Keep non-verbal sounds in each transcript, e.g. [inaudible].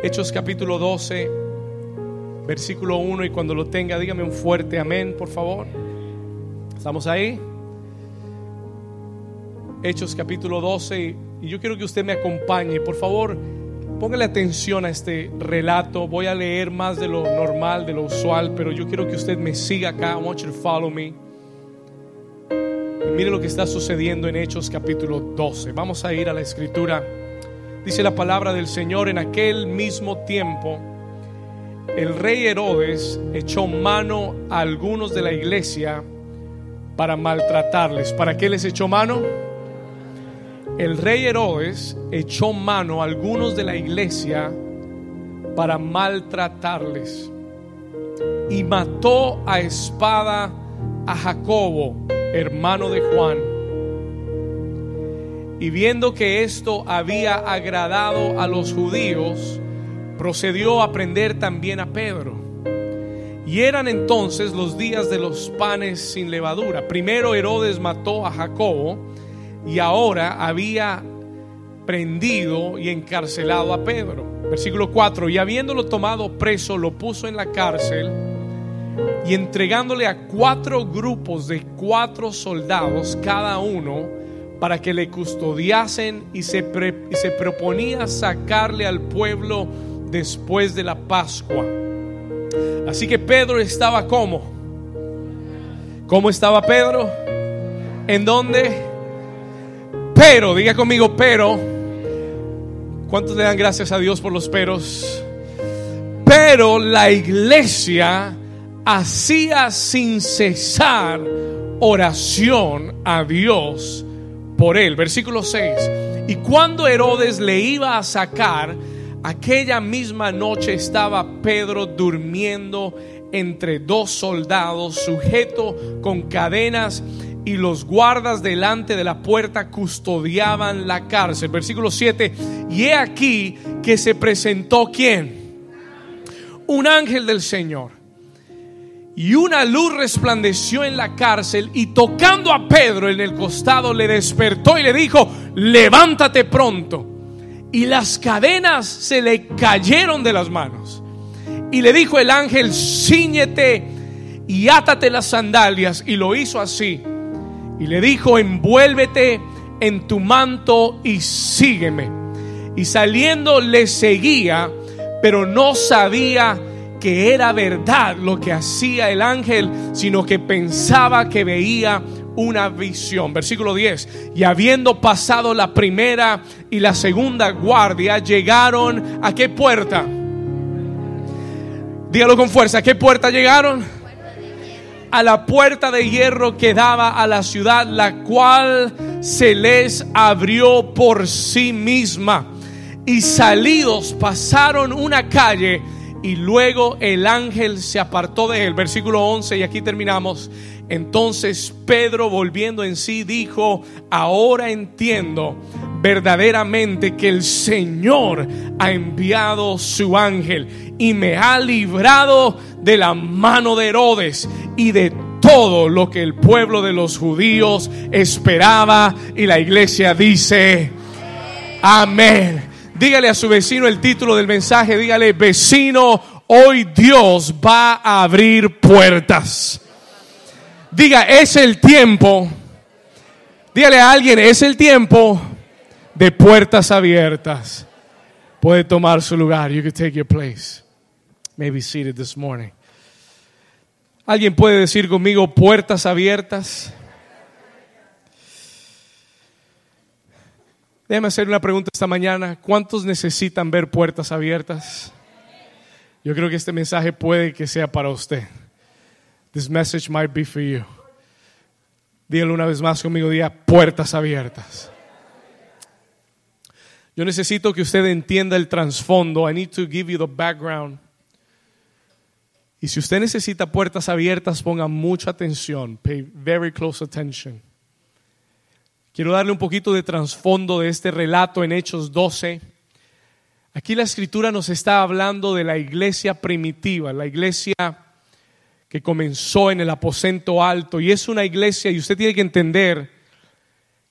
Hechos capítulo 12, versículo 1 y cuando lo tenga dígame un fuerte amén, por favor. ¿Estamos ahí? Hechos capítulo 12 y yo quiero que usted me acompañe, por favor. Póngale atención a este relato. Voy a leer más de lo normal, de lo usual, pero yo quiero que usted me siga acá. I want you to follow me. Y mire lo que está sucediendo en Hechos capítulo 12. Vamos a ir a la escritura. Dice la palabra del Señor, en aquel mismo tiempo, el rey Herodes echó mano a algunos de la iglesia para maltratarles. ¿Para qué les echó mano? El rey Herodes echó mano a algunos de la iglesia para maltratarles y mató a espada a Jacobo, hermano de Juan. Y viendo que esto había agradado a los judíos, procedió a prender también a Pedro. Y eran entonces los días de los panes sin levadura. Primero Herodes mató a Jacobo y ahora había prendido y encarcelado a Pedro. Versículo 4, y habiéndolo tomado preso, lo puso en la cárcel y entregándole a cuatro grupos de cuatro soldados cada uno para que le custodiasen y se, se proponía sacarle al pueblo después de la Pascua. Así que Pedro estaba como. ¿Cómo estaba Pedro? ¿En dónde? Pero, diga conmigo, pero. ¿Cuántos le dan gracias a Dios por los peros? Pero la iglesia hacía sin cesar oración a Dios por él. Versículo 6. Y cuando Herodes le iba a sacar, aquella misma noche estaba Pedro durmiendo entre dos soldados, sujeto con cadenas y los guardas delante de la puerta custodiaban la cárcel. Versículo 7. Y he aquí que se presentó quién? Un ángel del Señor. Y una luz resplandeció en la cárcel y tocando a Pedro en el costado le despertó y le dijo, levántate pronto. Y las cadenas se le cayeron de las manos. Y le dijo el ángel, ciñete y átate las sandalias. Y lo hizo así. Y le dijo, envuélvete en tu manto y sígueme. Y saliendo le seguía, pero no sabía que era verdad lo que hacía el ángel, sino que pensaba que veía una visión. Versículo 10. Y habiendo pasado la primera y la segunda guardia, llegaron a qué puerta? Dígalo con fuerza, ¿a qué puerta llegaron? A la puerta de hierro que daba a la ciudad, la cual se les abrió por sí misma. Y salidos pasaron una calle y luego el ángel se apartó de él. Versículo 11 y aquí terminamos. Entonces Pedro volviendo en sí dijo, ahora entiendo verdaderamente que el Señor ha enviado su ángel y me ha librado de la mano de Herodes y de todo lo que el pueblo de los judíos esperaba. Y la iglesia dice, amén. Dígale a su vecino el título del mensaje. Dígale, vecino, hoy Dios va a abrir puertas. Diga, es el tiempo. Dígale a alguien, es el tiempo de puertas abiertas. Puede tomar su lugar. You can take your place. Maybe seated this morning. ¿Alguien puede decir conmigo puertas abiertas? Déjame hacer una pregunta esta mañana. ¿Cuántos necesitan ver puertas abiertas? Yo creo que este mensaje puede que sea para usted. This message might be for you. Dígalo una vez más conmigo, diga puertas abiertas. Yo necesito que usted entienda el trasfondo. I need to give you the background. Y si usted necesita puertas abiertas, ponga mucha atención. Pay very close attention. Quiero darle un poquito de trasfondo de este relato en Hechos 12. Aquí la escritura nos está hablando de la iglesia primitiva, la iglesia que comenzó en el aposento alto. Y es una iglesia, y usted tiene que entender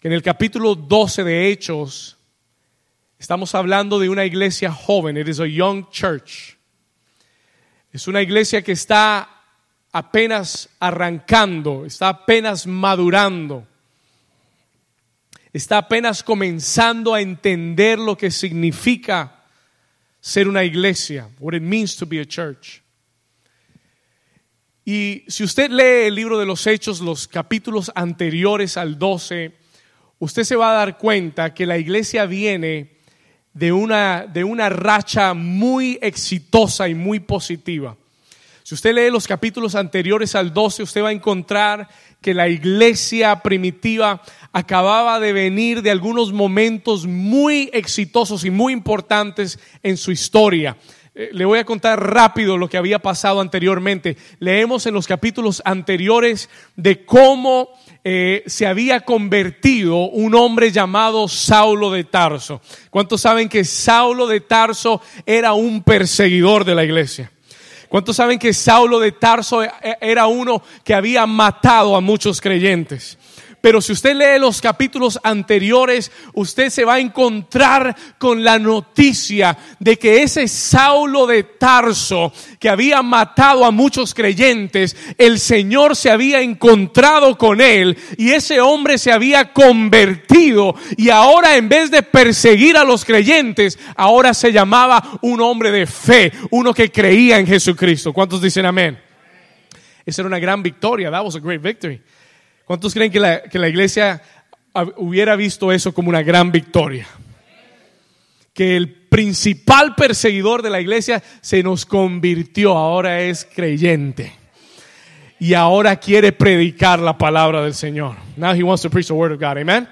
que en el capítulo 12 de Hechos, Estamos hablando de una iglesia joven. It is a young church. Es una iglesia que está apenas arrancando, está apenas madurando, está apenas comenzando a entender lo que significa ser una iglesia, what it means to be a church. Y si usted lee el libro de los Hechos, los capítulos anteriores al 12, usted se va a dar cuenta que la iglesia viene de una, de una racha muy exitosa y muy positiva. Si usted lee los capítulos anteriores al 12, usted va a encontrar que la iglesia primitiva acababa de venir de algunos momentos muy exitosos y muy importantes en su historia. Eh, le voy a contar rápido lo que había pasado anteriormente. Leemos en los capítulos anteriores de cómo eh, se había convertido un hombre llamado Saulo de Tarso. ¿Cuántos saben que Saulo de Tarso era un perseguidor de la iglesia? ¿Cuántos saben que Saulo de Tarso e, e, era uno que había matado a muchos creyentes? Pero si usted lee los capítulos anteriores, usted se va a encontrar con la noticia de que ese Saulo de Tarso que había matado a muchos creyentes, el Señor se había encontrado con él y ese hombre se había convertido y ahora en vez de perseguir a los creyentes, ahora se llamaba un hombre de fe, uno que creía en Jesucristo. ¿Cuántos dicen amén? Esa era una gran victoria. That was a great victory. ¿Cuántos creen que la, iglesia hubiera visto eso como una gran victoria? Que el principal perseguidor de la iglesia se nos convirtió, ahora es creyente. Y ahora quiere predicar la palabra del Señor. Now he wants to preach the word of God. Amen.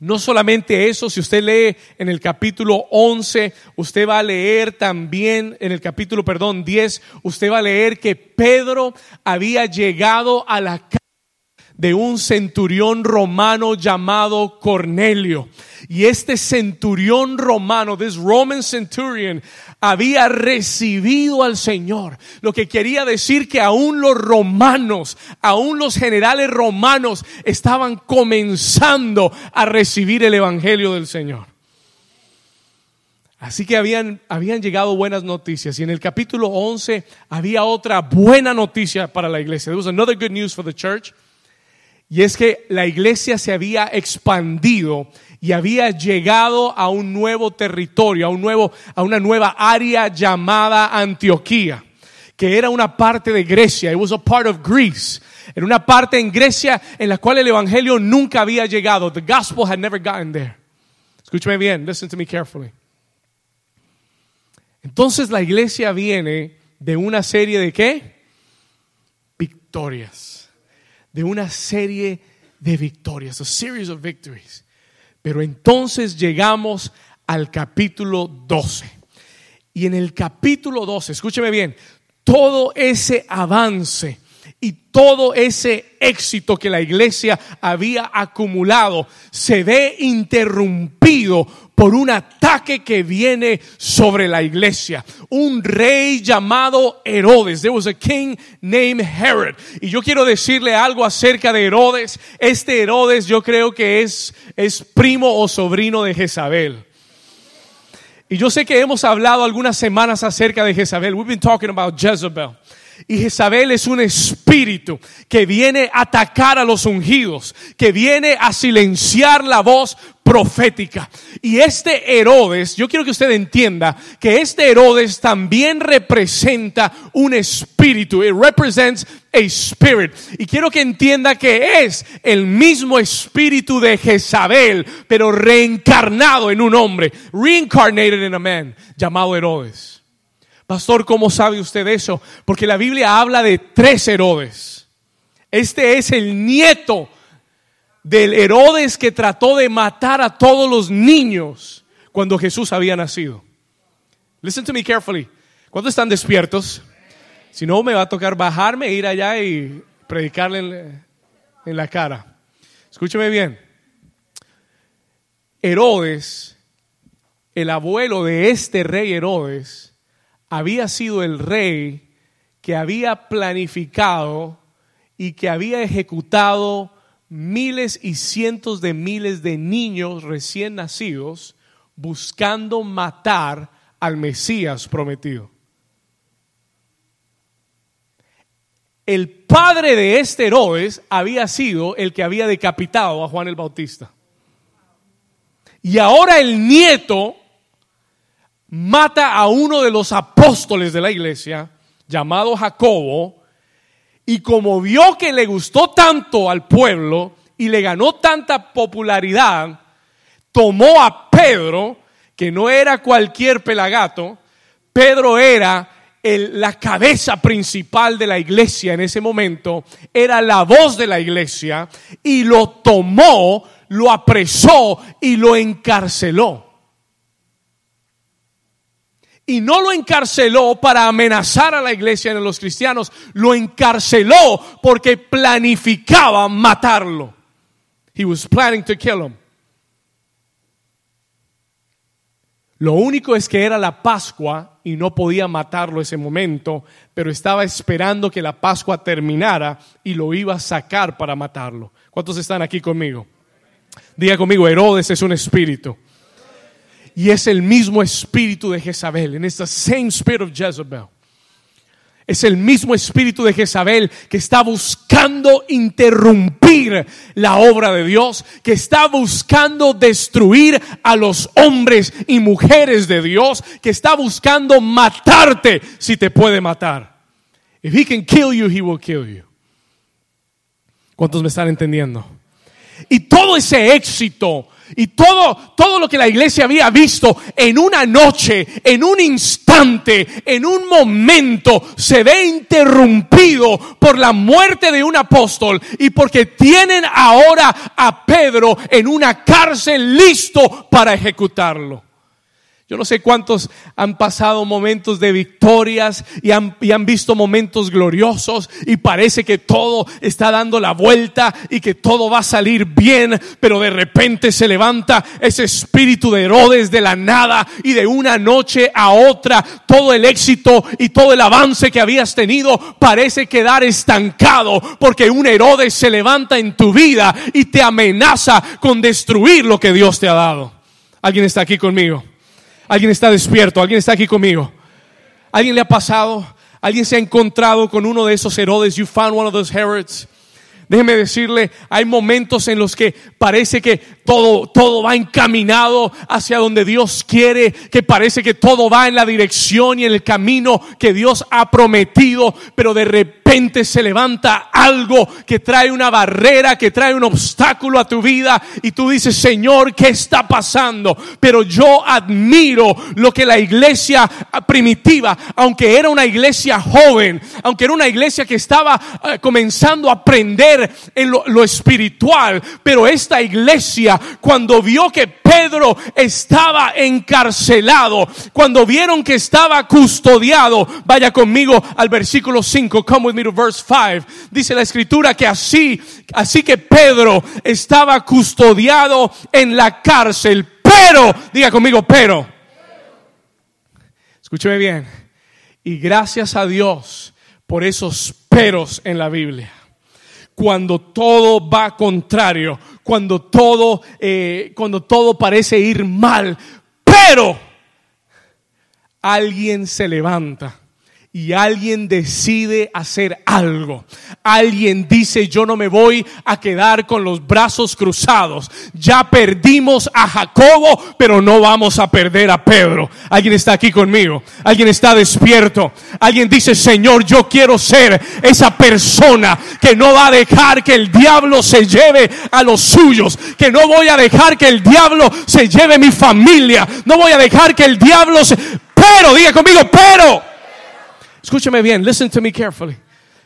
No solamente eso, si usted lee en el capítulo 11, usted va a leer también en el capítulo, perdón, 10, usted va a leer que Pedro había llegado a la de un centurión romano llamado Cornelio. Y este centurión romano, this Roman centurion, había recibido al Señor. Lo que quería decir que aún los romanos, aún los generales romanos estaban comenzando a recibir el Evangelio del Señor. Así que habían, habían llegado buenas noticias. Y en el capítulo 11 había otra buena noticia para la iglesia. There was another good news for the church. Y es que la iglesia se había expandido y había llegado a un nuevo territorio, a, un nuevo, a una nueva área llamada Antioquía, que era una parte de Grecia. It was a part of Greece. Era una parte en Grecia en la cual el evangelio nunca había llegado. The gospel had never gotten there. Escúchame bien, listen to me carefully. Entonces la iglesia viene de una serie de qué? Victorias de una serie de victorias, a series of victories. Pero entonces llegamos al capítulo 12. Y en el capítulo 12, escúcheme bien, todo ese avance y todo ese éxito que la iglesia había acumulado se ve interrumpido por un ataque que viene sobre la iglesia. Un rey llamado Herodes. There was a king named Herod. Y yo quiero decirle algo acerca de Herodes. Este Herodes yo creo que es, es primo o sobrino de Jezabel. Y yo sé que hemos hablado algunas semanas acerca de Jezabel. We've been talking about Jezebel. Y Jezabel es un espíritu que viene a atacar a los ungidos, que viene a silenciar la voz profética. Y este Herodes, yo quiero que usted entienda que este Herodes también representa un espíritu. It represents a spirit. Y quiero que entienda que es el mismo espíritu de Jezabel, pero reencarnado en un hombre, reincarnated in a man, llamado Herodes. Pastor, ¿cómo sabe usted eso? Porque la Biblia habla de tres Herodes. Este es el nieto del Herodes que trató de matar a todos los niños cuando Jesús había nacido. Listen to me carefully. ¿Cuántos están despiertos? Si no, me va a tocar bajarme, ir allá y predicarle en la cara. Escúcheme bien. Herodes, el abuelo de este rey Herodes, había sido el rey que había planificado y que había ejecutado miles y cientos de miles de niños recién nacidos buscando matar al Mesías prometido. El padre de este Herodes había sido el que había decapitado a Juan el Bautista. Y ahora el nieto mata a uno de los apóstoles de la iglesia, llamado Jacobo, y como vio que le gustó tanto al pueblo y le ganó tanta popularidad, tomó a Pedro, que no era cualquier pelagato, Pedro era la cabeza principal de la iglesia en ese momento, era la voz de la iglesia, y lo tomó, lo apresó y lo encarceló. Y no lo encarceló para amenazar a la iglesia y a los cristianos, lo encarceló porque planificaba matarlo. He was planning to kill him. Lo único es que era la Pascua y no podía matarlo ese momento, pero estaba esperando que la Pascua terminara y lo iba a sacar para matarlo. ¿Cuántos están aquí conmigo? Diga conmigo, Herodes es un espíritu. Y es el mismo espíritu de Jezabel. En esta same spirit of Jezebel. Es el mismo espíritu de Jezabel que está buscando interrumpir la obra de Dios, que está buscando destruir a los hombres y mujeres de Dios, que está buscando matarte si te puede matar. If he can kill you, he will kill you. ¿Cuántos me están entendiendo? Y todo ese éxito y todo, todo lo que la iglesia había visto en una noche, en un instante, en un momento, se ve interrumpido por la muerte de un apóstol y porque tienen ahora a Pedro en una cárcel listo para ejecutarlo. Yo no sé cuántos han pasado momentos de victorias y han, visto momentos gloriosos y parece que todo está dando la vuelta y que todo va a salir bien, pero de repente se levanta ese espíritu de Herodes de la nada y de una noche a otra todo el éxito y todo el avance que habías tenido parece quedar estancado porque un Herodes se levanta en tu vida y te amenaza con destruir lo que Dios te ha dado. ¿Alguien está aquí conmigo? Alguien está despierto, alguien está aquí conmigo. ¿Alguien le ha pasado? ¿Alguien se ha encontrado con uno de esos Herodes? You found one of those Herods. Déjeme decirle, hay momentos en los que parece que todo, todo va encaminado hacia donde Dios quiere, que parece que todo va en la dirección y en el camino que Dios ha prometido, pero de repente se levanta algo que trae una barrera, que trae un obstáculo a tu vida y tú dices, Señor, ¿qué está pasando? Pero yo admiro lo que la iglesia primitiva, aunque era una iglesia joven, aunque era una iglesia que estaba eh, comenzando a aprender, en lo, espiritual. Pero esta iglesia, cuando vio que Pedro estaba encarcelado, cuando vieron que estaba custodiado, vaya conmigo al versículo 5, come with me to verse 5. Dice la escritura que así, así que Pedro estaba custodiado en la cárcel, pero, diga conmigo, pero. Escúcheme bien. Y gracias a Dios por esos peros en la Biblia cuando todo va contrario, cuando todo, eh, cuando todo parece ir mal. Pero alguien se levanta y alguien decide hacer algo. Alguien dice, yo no me voy a quedar con los brazos cruzados. Ya perdimos a Jacobo, pero no vamos a perder a Pedro. Alguien está aquí conmigo. Alguien está despierto. Alguien dice, Señor, yo quiero ser esa persona que no va a dejar que el diablo se lleve a los suyos. Que no voy a dejar que el diablo se lleve mi familia. No voy a dejar que el diablo se... Pero, diga conmigo, pero Escúcheme bien, listen to me carefully.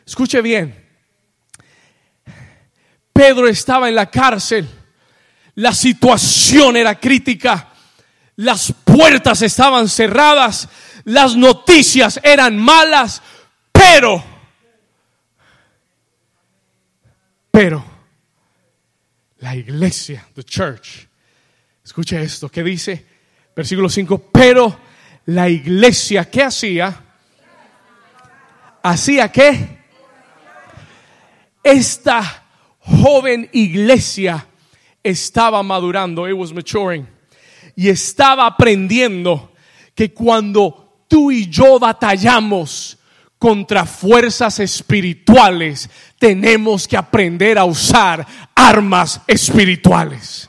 Escuche bien. Pedro estaba en la cárcel. La situación era crítica. Las puertas estaban cerradas. Las noticias eran malas. Pero, pero, la iglesia, the church, escuche esto, ¿qué dice? Versículo 5, pero la iglesia, ¿qué hacía? Hacía que esta joven iglesia estaba madurando, it was maturing. y estaba aprendiendo que cuando tú y yo batallamos contra fuerzas espirituales, tenemos que aprender a usar armas espirituales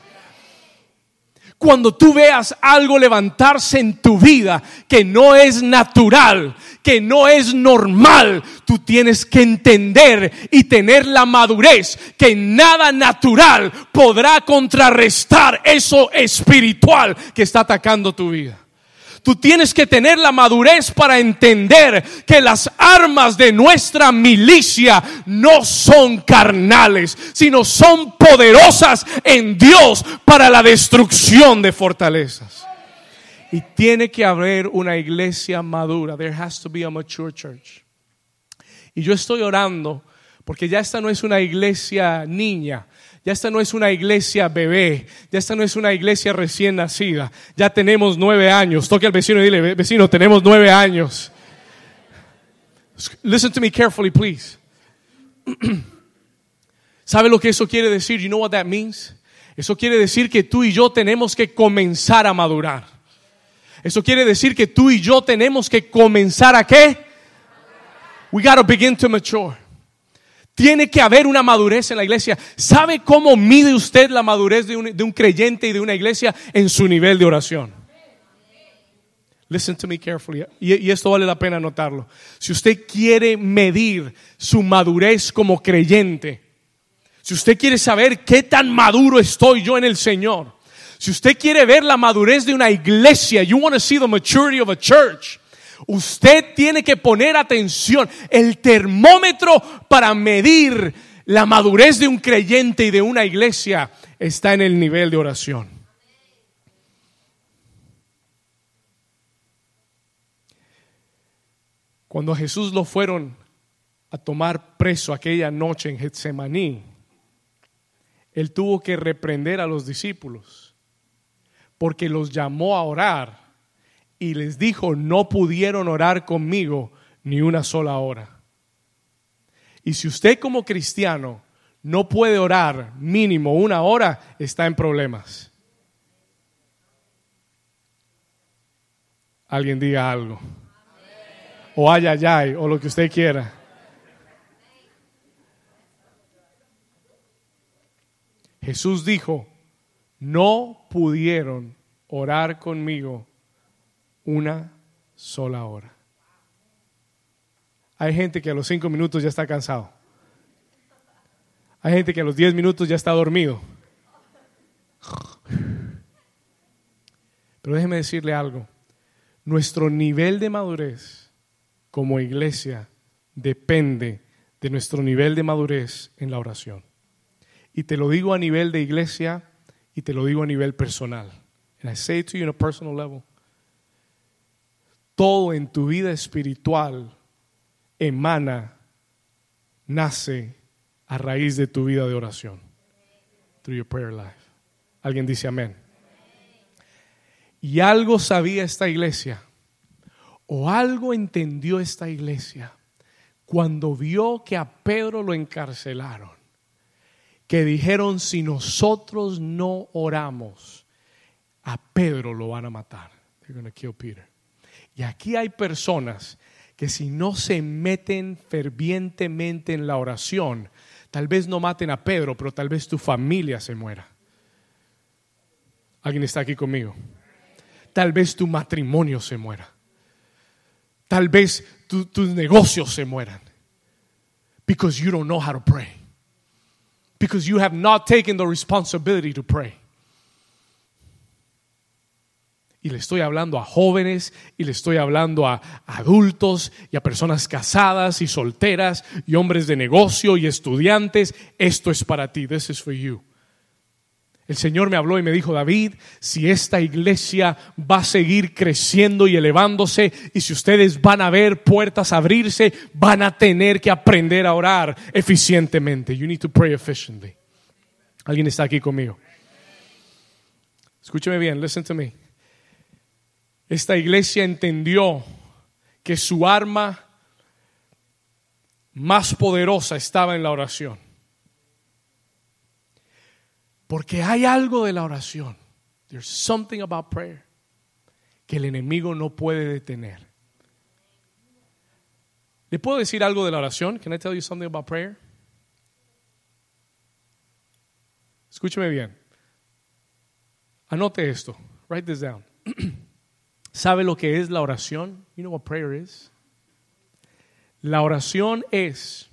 cuando tú veas algo levantarse en tu vida que no es natural, que no es normal, tú tienes que entender y tener la madurez que nada natural podrá contrarrestar eso espiritual que está atacando tu vida. Tú tienes que tener la madurez para entender que las armas de nuestra milicia no son carnales, sino son poderosas en Dios para la destrucción de fortalezas. Y tiene que haber una iglesia madura. There has to be a mature church. Y yo estoy orando porque ya esta no es una iglesia niña, ya esta no es una iglesia bebé, ya esta no es una iglesia recién nacida, ya tenemos nueve años. Toque al vecino y dile, vecino, tenemos nueve años. Listen to me carefully, please. [clears throat] ¿Sabe lo que eso quiere decir? You know what that means? Eso quiere decir que tú y yo tenemos que comenzar a madurar. Eso quiere decir que tú y yo tenemos que comenzar a qué? We got to begin to mature. Tiene que haber una madurez en la iglesia. ¿Sabe cómo mide usted la madurez de un, creyente y de una iglesia en su nivel de oración? Listen to me carefully. Y, y, esto vale la pena notarlo. Si usted quiere medir su madurez como creyente, si usted quiere saber qué tan maduro estoy yo en el Señor, si usted quiere ver la madurez de una iglesia, you want to see the maturity of a church, Usted tiene que poner atención. El termómetro para medir la madurez de un creyente y de una iglesia está en el nivel de oración. Cuando Jesús lo fueron a tomar preso aquella noche en Getsemaní, él tuvo que reprender a los discípulos porque los llamó a orar y les dijo, no pudieron orar conmigo ni una sola hora. Y si usted como cristiano no puede orar mínimo una hora, está en problemas. Alguien diga algo. O ay, ay, ay, o lo que usted quiera. Jesús dijo, no pudieron orar conmigo una sola hora. Hay gente que a los cinco minutos ya está cansado. Hay gente que a los diez minutos ya está dormido. Pero déjeme decirle algo. Nuestro nivel de madurez como iglesia depende de nuestro nivel de madurez en la oración. Y te lo digo a nivel de iglesia y te lo digo a nivel personal. And I say to you in a personal level todo en tu vida espiritual emana, nace a raíz de tu vida de oración. Through your prayer life. Alguien dice amén. Y algo sabía esta iglesia, o algo entendió esta iglesia, cuando vio que a Pedro lo encarcelaron, que dijeron, si nosotros no oramos, a Pedro lo van a matar. They're going to kill Peter. Y aquí hay personas que si no se meten fervientemente en la oración, tal vez no maten a Pedro, pero tal vez tu familia se muera. ¿Alguien está aquí conmigo? Tal vez tu matrimonio se muera. Tal vez tus negocios se mueran. Because you don't know how to pray. Because you have not taken the responsibility to pray. Y le estoy hablando a jóvenes y le estoy hablando a adultos y a personas casadas y solteras y hombres de negocio y estudiantes. Esto es para ti. This is for you. El Señor me habló y me dijo, David, si esta iglesia va a seguir creciendo y elevándose y si ustedes van a ver puertas abrirse, van a tener que aprender a orar eficientemente. You need to pray efficiently. ¿Alguien está aquí conmigo? Escúcheme bien, listen to me. Esta iglesia entendió que su arma más poderosa estaba en la oración. Porque hay algo de la oración. There's something about prayer que el enemigo no puede detener. ¿Le puedo decir algo de la oración? Can I tell you something about prayer? Escúcheme bien. Anote esto. Write this down. [clears throat] ¿Sabe lo que es la oración? You know what prayer is? La oración es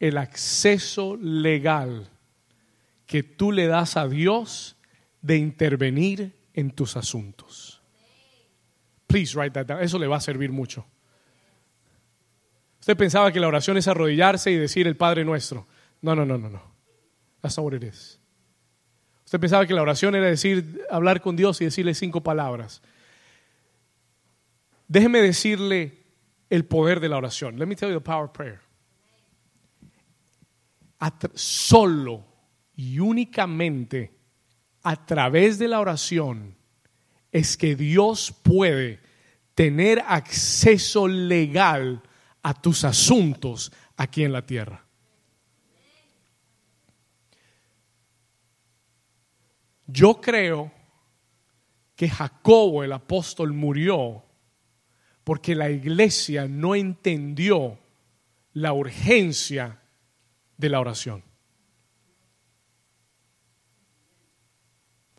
el acceso legal que tú le das a Dios de intervenir en tus asuntos. Please write that down. Eso le va a servir mucho. Usted pensaba que la oración es arrodillarse y decir el Padre Nuestro. No, no, no, no, no. That's not what it is. Usted pensaba que la oración era decir, hablar con Dios y decirle cinco palabras. Déjeme decirle el poder de la oración. Let me tell you the power of prayer. solo y únicamente a través de la oración es que Dios puede tener acceso legal a tus asuntos aquí en la tierra. Yo creo que Jacobo el apóstol murió porque la iglesia no entendió la urgencia de la oración.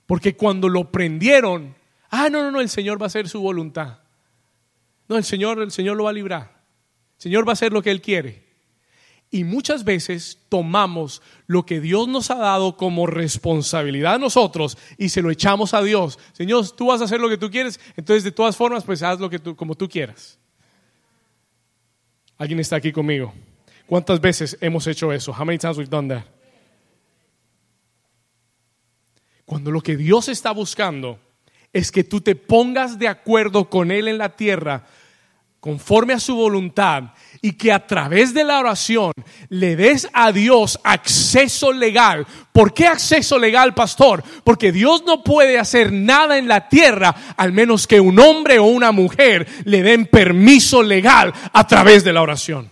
Porque cuando lo prendieron, ah, no, no, no, el Señor va a hacer su voluntad. No, el Señor, el Señor lo va a librar. El Señor va a hacer lo que Él quiere. Y muchas veces tomamos lo que Dios nos ha dado como responsabilidad a nosotros y se lo echamos a Dios. Señor, tú vas a hacer lo que tú quieres, entonces de todas formas, pues haz lo que tú, como tú quieras. ¿Alguien está aquí conmigo? ¿Cuántas veces hemos hecho eso? How many times we've done that? Cuando lo que Dios está buscando es que tú te pongas de acuerdo con Él en la tierra conforme a su voluntad y que a través de la oración le des a Dios acceso legal. ¿Por qué acceso legal, pastor? Porque Dios no puede hacer nada en la tierra al menos que un hombre o una mujer le den permiso legal a través de la oración.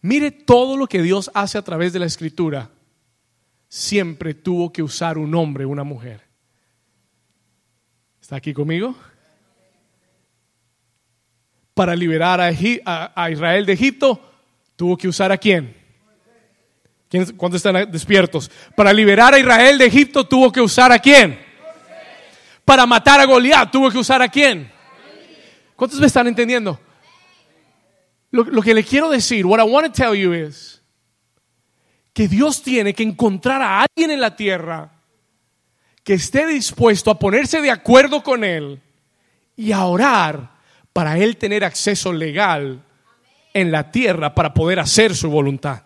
Mire todo lo que Dios hace a través de la escritura. Siempre tuvo que usar un hombre una mujer. ¿Está aquí conmigo? Para liberar a, Israel de Egipto, tuvo que usar a quién? ¿Cuántos están despiertos? Para liberar a Israel de Egipto, tuvo que usar a quién? Para matar a Goliat, tuvo que usar a quién? ¿Cuántos me están entendiendo? Lo, que le quiero decir, what I want to tell you is que Dios tiene que encontrar a alguien en la tierra que esté dispuesto a ponerse de acuerdo con Él y a orar para Él tener acceso legal en la tierra para poder hacer su voluntad.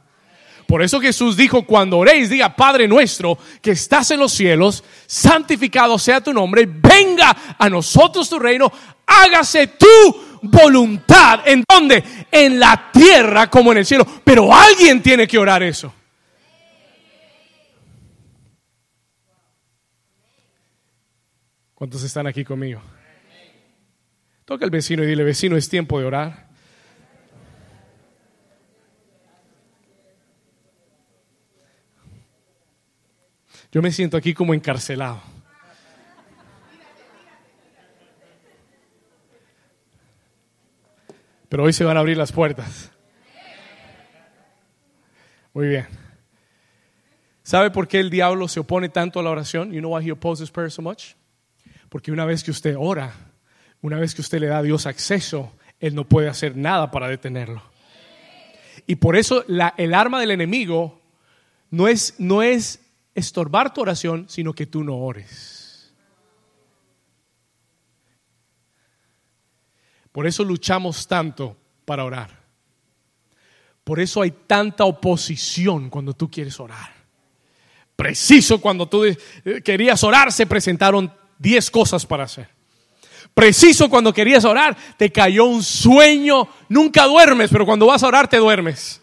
Por eso Jesús dijo, cuando oréis, diga, Padre nuestro, que estás en los cielos, santificado sea tu nombre, venga a nosotros tu reino, hágase tu voluntad. ¿En dónde? En la tierra como en el cielo. Pero alguien tiene que orar eso. ¿Cuántos están aquí conmigo? Toca al vecino y dile, vecino, es tiempo de orar. Yo me siento aquí como encarcelado. Pero hoy se van a abrir las puertas. Muy bien. ¿Sabe por qué el diablo se opone tanto a la oración? You know why he opposes prayer so much? Porque una vez que usted ora, una vez que usted le da a Dios acceso, Él no puede hacer nada para detenerlo. Y por eso el arma del enemigo no es, no es estorbar tu oración, sino que tú no ores. Por eso luchamos tanto para orar. Por eso hay tanta oposición cuando tú quieres orar. Preciso cuando tú querías orar, se presentaron 10 cosas para hacer. Preciso cuando querías orar, te cayó un sueño. Nunca duermes, pero cuando vas a orar te duermes.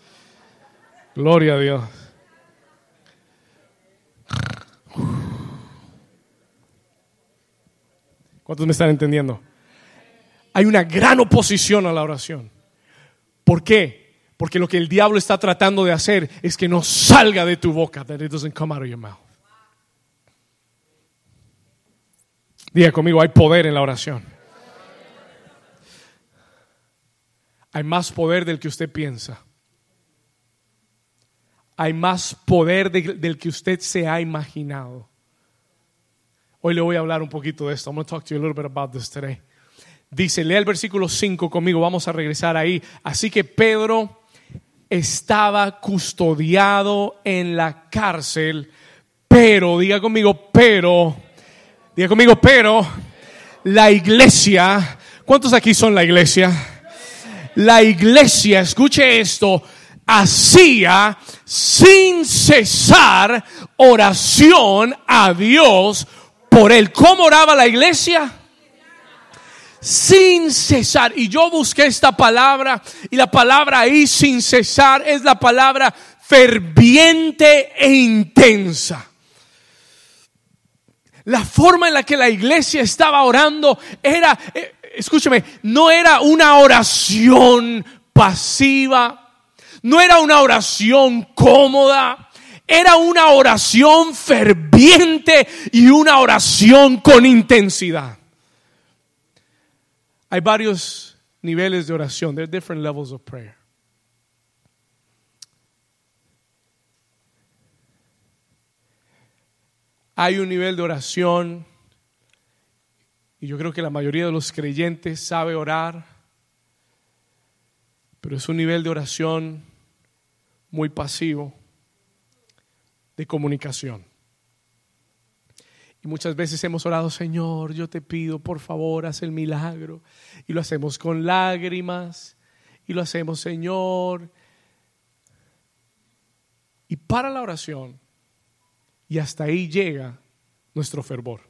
Gloria a Dios. ¿Cuántos me están entendiendo? Hay una gran oposición a la oración. ¿Por qué? Porque lo que el diablo está tratando de hacer es que no salga de tu boca, that it doesn't come out of your mouth. Diga conmigo, hay poder en la oración. Hay más poder del que usted piensa. Hay más poder del que usted se ha imaginado. Hoy le voy a hablar un poquito de esto. I'm going to talk to you a little bit about this today. Dice, lea el versículo 5 conmigo, vamos a regresar ahí. Así que Pedro estaba custodiado en la cárcel, pero, diga conmigo, pero, diga conmigo, pero, la iglesia, ¿cuántos aquí son la iglesia? La iglesia, escuche esto, hacía sin cesar oración a Dios por él. ¿Cómo oraba la iglesia? sin cesar. Y yo busqué esta palabra y la palabra ahí sin cesar es la palabra ferviente e intensa. La forma en la que la iglesia estaba orando era, eh, escúcheme, no era una oración pasiva, no era una oración cómoda, era una oración ferviente y una oración con intensidad. Hay varios niveles de oración. There are different levels of prayer. Hay un nivel de oración y yo creo que la mayoría de los creyentes sabe orar, pero es un nivel de oración muy pasivo de comunicación. Y muchas veces hemos orado, Señor, yo te pido, por favor, haz el milagro. Y lo hacemos con lágrimas. Y lo hacemos, Señor. Y para la oración. Y hasta ahí llega nuestro fervor.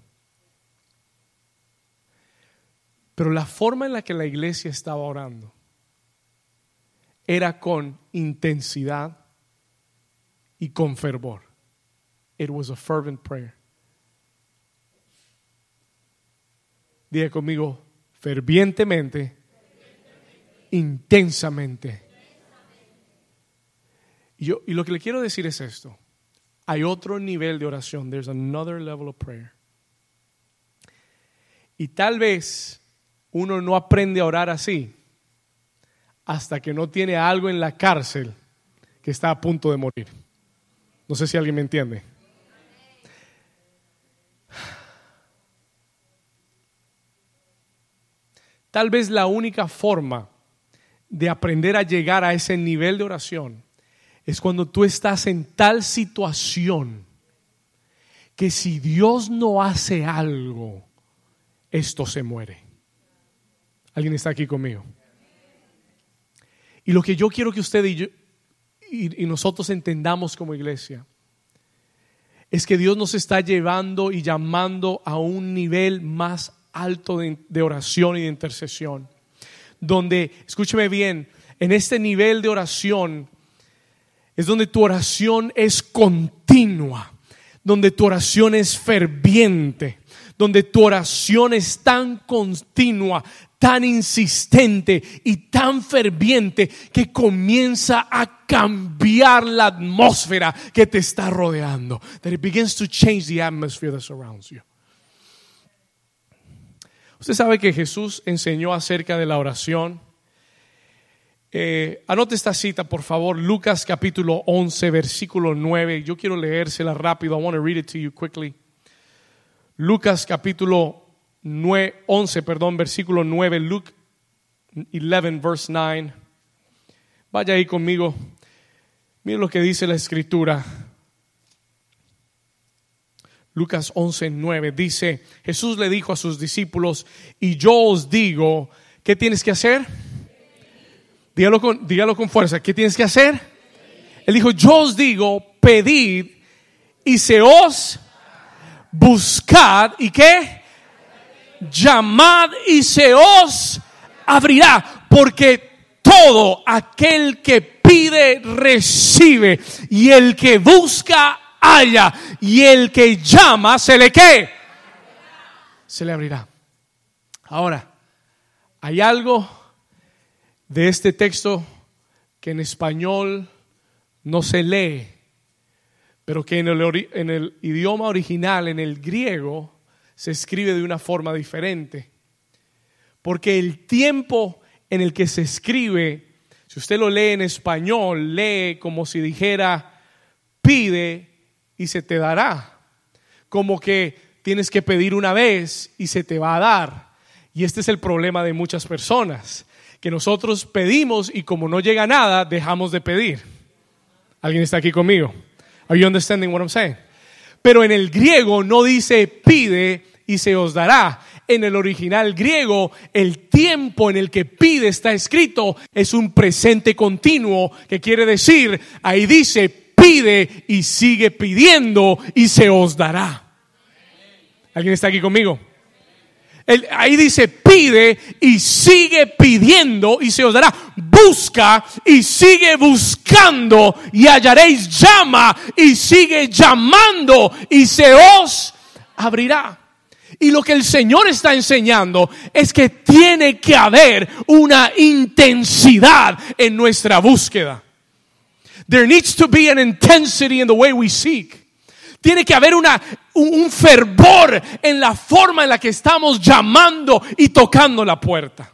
Pero la forma en la que la iglesia estaba orando era con intensidad y con fervor. It was a fervent prayer. Diga conmigo, fervientemente, intensamente. Yo, y lo que le quiero decir es esto. Hay otro nivel de oración. There's another level of prayer. Y tal vez uno no aprende a orar así hasta que no tiene algo en la cárcel que está a punto de morir. No sé si alguien me entiende. Tal vez la única forma de aprender a llegar a ese nivel de oración es cuando tú estás en tal situación que si Dios no hace algo, esto se muere. ¿Alguien está aquí conmigo? Y lo que yo quiero que usted y, nosotros entendamos como iglesia es que Dios nos está llevando y llamando a un nivel más alto de, oración y de intercesión. Donde, escúcheme bien, en este nivel de oración es donde tu oración es continua, donde tu oración es ferviente, donde tu oración es tan continua, tan insistente y tan ferviente que comienza a cambiar la atmósfera que te está rodeando. That it begins to change the atmosphere that surrounds you. Usted sabe que Jesús enseñó acerca de la oración. Eh, anote esta cita, por favor, Lucas capítulo 11, versículo 9. Yo quiero leérsela rápido. I want to read it to you quickly. Lucas capítulo 9, 11, perdón, versículo 9. Luke 11, verse 9. Vaya ahí conmigo. Mire lo que dice la escritura. Lucas 11, 9 dice, Jesús le dijo a sus discípulos, y yo os digo, ¿qué tienes que hacer? Dígalo con, con fuerza, ¿qué tienes que hacer? Él dijo, yo os digo, pedid y se os buscad y qué? Llamad y se os abrirá, porque todo aquel que pide recibe y el que busca haya y el que llama se le que se le abrirá. Ahora, hay algo de este texto que en español no se lee, pero que en el, en el idioma original, en el griego, se escribe de una forma diferente. Porque el tiempo en el que se escribe, si usted lo lee en español, lee como si dijera, pide y se te dará. Como que tienes que pedir una vez y se te va a dar. Y este es el problema de muchas personas, que nosotros pedimos y como no llega nada, dejamos de pedir. ¿Alguien está aquí conmigo? Are you understanding what I'm saying? Pero en el griego no dice pide y se os dará. En el original griego, el tiempo en el que pide está escrito es un presente continuo, que quiere decir, ahí dice, pide y sigue pidiendo y se os dará. ¿Alguien está aquí conmigo? Ahí dice, pide y sigue pidiendo y se os dará. Busca y sigue buscando y hallaréis. Llama y sigue llamando y se os abrirá. Y lo que el Señor está enseñando es que tiene que haber una intensidad en nuestra búsqueda. There needs to be an intensity in the way we seek. Tiene que haber una, un fervor en la forma en la que estamos llamando y tocando la puerta.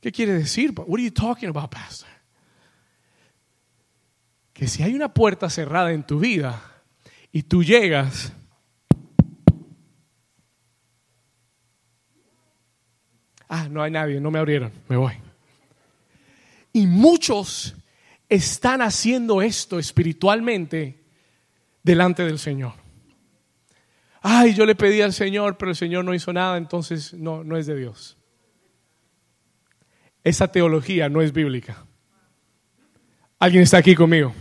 ¿Qué quiere decir? What are you talking about, pastor? Que si hay una puerta cerrada en tu vida y tú llegas Ah, no hay nadie, no me abrieron, me voy. Y muchos están haciendo esto espiritualmente delante del Señor. Ay, yo le pedí al Señor, pero el Señor no hizo nada, entonces no, no es de Dios. Esa teología no es bíblica. ¿Alguien está aquí conmigo?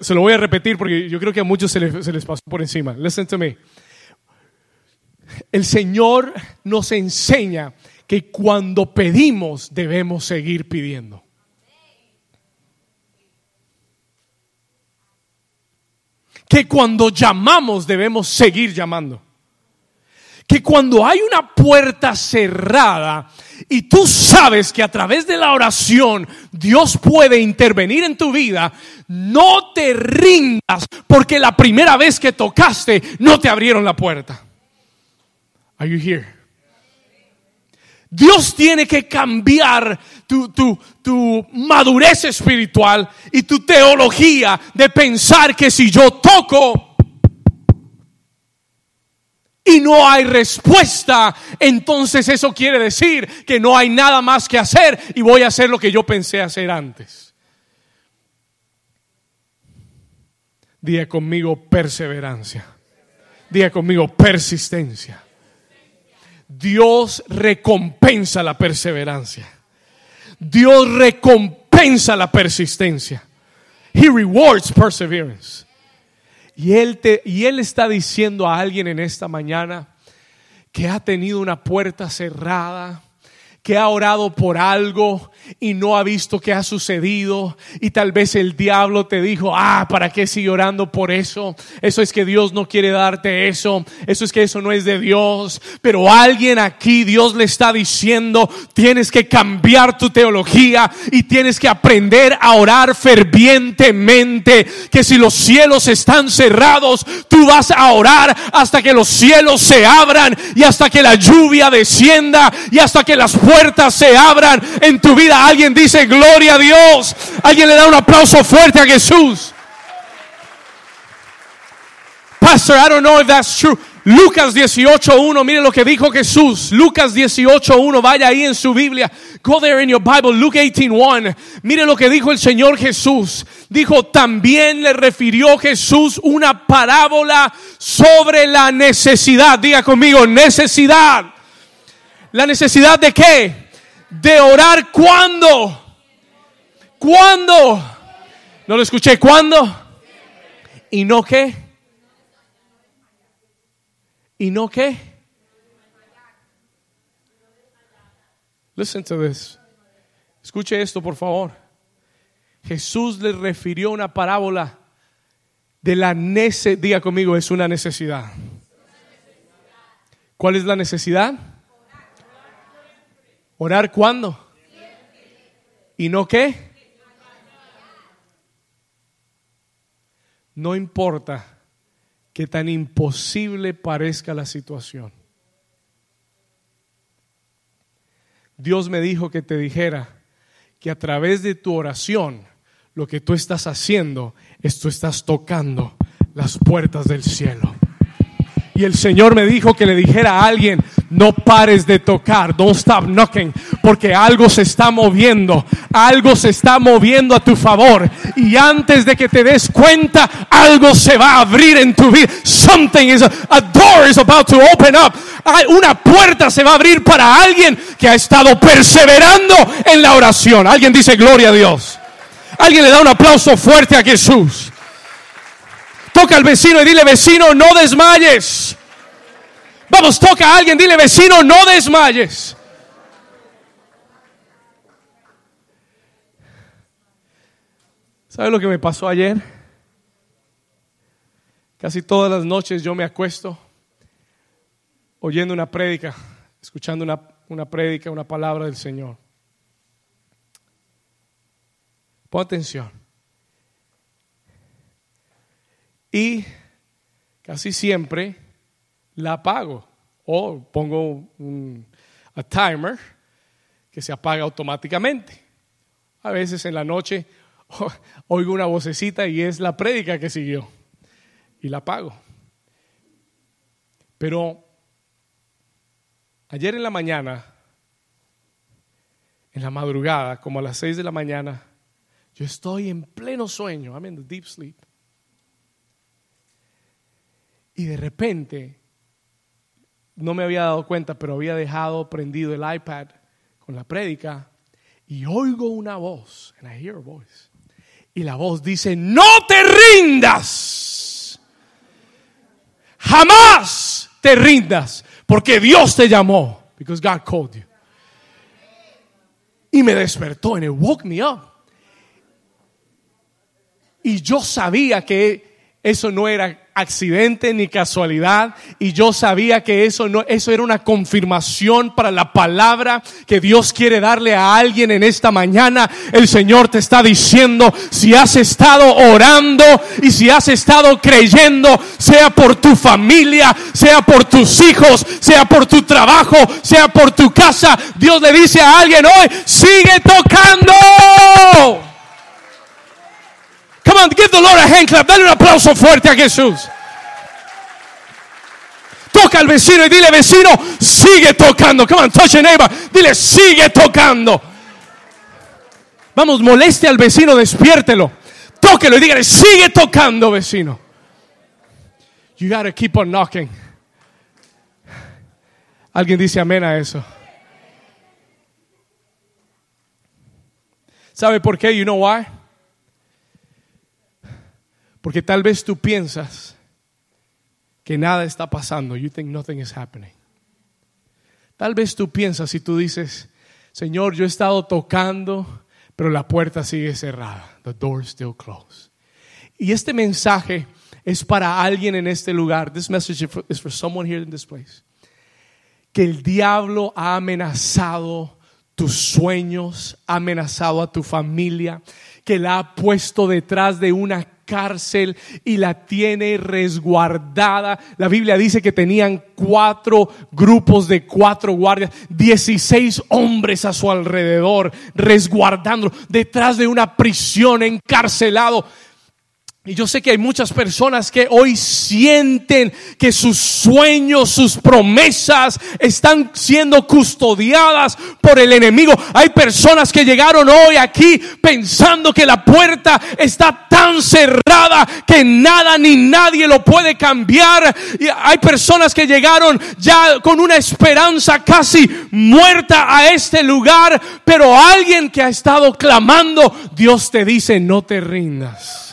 Se lo voy a repetir porque yo creo que a muchos se les, se les pasó por encima. Listen to me. El Señor nos enseña que cuando pedimos debemos seguir pidiendo. Que cuando llamamos debemos seguir llamando. Que cuando hay una puerta cerrada y tú sabes que a través de la oración Dios puede intervenir en tu vida, no te rindas porque la primera vez que tocaste no te abrieron la puerta. Are you here? Dios tiene que cambiar tu, tu, madurez espiritual y tu teología de pensar que si yo toco y no hay respuesta, entonces eso quiere decir que no hay nada más que hacer y voy a hacer lo que yo pensé hacer antes. Diga conmigo perseverancia. Diga conmigo persistencia. Dios recompensa la perseverancia. Dios recompensa la persistencia. He rewards perseverance. Y él, te, y él está diciendo a alguien en esta mañana que ha tenido una puerta cerrada que ha orado por algo y no ha visto qué ha sucedido. Y tal vez el diablo te dijo, ah, ¿para qué sigue orando por eso? Eso es que Dios no quiere darte eso, eso es que eso no es de Dios, pero alguien aquí Dios le está diciendo, tienes que cambiar tu teología y tienes que aprender a orar fervientemente, que si los cielos están cerrados, tú vas a orar hasta que los cielos se abran y hasta que la lluvia descienda y hasta que las puertas se abran en tu vida. Alguien dice gloria a Dios. Alguien le da un aplauso fuerte a Jesús. Pastor, I don't know if that's true. Lucas 18.1, mire lo que dijo Jesús. Lucas 18.1, vaya ahí en su Biblia. Go there in your Bible, Luke 18.1. Mire lo que dijo el Señor Jesús. Dijo, también le refirió Jesús una parábola sobre la necesidad. Diga conmigo, necesidad. ¿La necesidad de qué? De orar cuando. ¿Cuándo? No lo escuché. ¿Cuándo? ¿Y no qué? ¿Y no qué? Listen to this. Escuche esto, por favor. Jesús le refirió una parábola de la necesidad. Diga conmigo, es una necesidad. ¿Cuál es la necesidad? ¿Orar cuándo? ¿Y no qué? No importa que tan imposible parezca la situación. Dios me dijo que te dijera que a través de tu oración, lo que tú estás haciendo es tú estás tocando las puertas del cielo. Y el Señor me dijo que le dijera a alguien, no pares de tocar, don't stop knocking, porque algo se está moviendo, algo se está moviendo a tu favor. Y antes de que te des cuenta, algo se va a abrir en tu vida. Something is, a, door is about to open up. Una puerta se va a abrir para alguien que ha estado perseverando en la oración. Alguien dice gloria a Dios. Alguien le da un aplauso fuerte a Jesús. Toca al vecino y dile, vecino, no desmayes. Vamos, toca a alguien, dile, vecino, no desmayes. ¿Sabe lo que me pasó ayer? Casi todas las noches yo me acuesto oyendo una prédica, escuchando una, una prédica, una palabra del Señor. Pon atención. Y casi siempre la apago o pongo un a timer que se apaga automáticamente. A veces en la noche [laughs] oigo una vocecita y es la prédica que siguió y la apago. Pero ayer en la mañana, en la madrugada, como a las seis de la mañana, yo estoy en pleno sueño, I'm deep sleep. Y de repente, no me había dado cuenta, pero había dejado prendido el iPad con la prédica y oigo una voz, and I hear a voice. Y la voz dice, "No te rindas. Jamás te rindas, porque Dios te llamó, because God called you." Y me despertó and it woke me up. Y yo sabía que eso no era accidente ni casualidad y yo sabía que eso no eso era una confirmación para la palabra que Dios quiere darle a alguien en esta mañana. El Señor te está diciendo, si has estado orando y si has estado creyendo, sea por tu familia, sea por tus hijos, sea por tu trabajo, sea por tu casa, Dios le dice a alguien hoy, sigue tocando. Come on, give the Lord a hand clap. Dale un aplauso fuerte a Jesús. Toca al vecino y dile, vecino, sigue tocando. Come on, touch your neighbor. Dile, sigue tocando. Vamos, moleste al vecino, despiértelo. Tóquelo y dígale, sigue tocando, vecino. You gotta keep on knocking. Alguien dice amén a eso. ¿Sabe por qué? You know why? Porque tal vez tú piensas que nada está pasando. You think nothing is happening. Tal vez tú piensas y tú dices, Señor, yo he estado tocando, pero la puerta sigue cerrada. The door is still closed. Y este mensaje es para alguien en este lugar. This message is for someone here in this place. Que el diablo ha amenazado tus sueños, ha amenazado a tu familia, que la ha puesto detrás de una cárcel y la tiene resguardada. La Biblia dice que tenían cuatro grupos de cuatro guardias, 16 hombres a su alrededor, resguardando detrás de una prisión, encarcelado. Y yo sé que hay muchas personas que hoy sienten que sus sueños, sus promesas están siendo custodiadas por el enemigo. Hay personas que llegaron hoy aquí pensando que la puerta está tan cerrada que nada ni nadie lo puede cambiar. Y hay personas que llegaron ya con una esperanza casi muerta a este lugar, pero alguien que ha estado clamando, Dios te dice, no te rindas.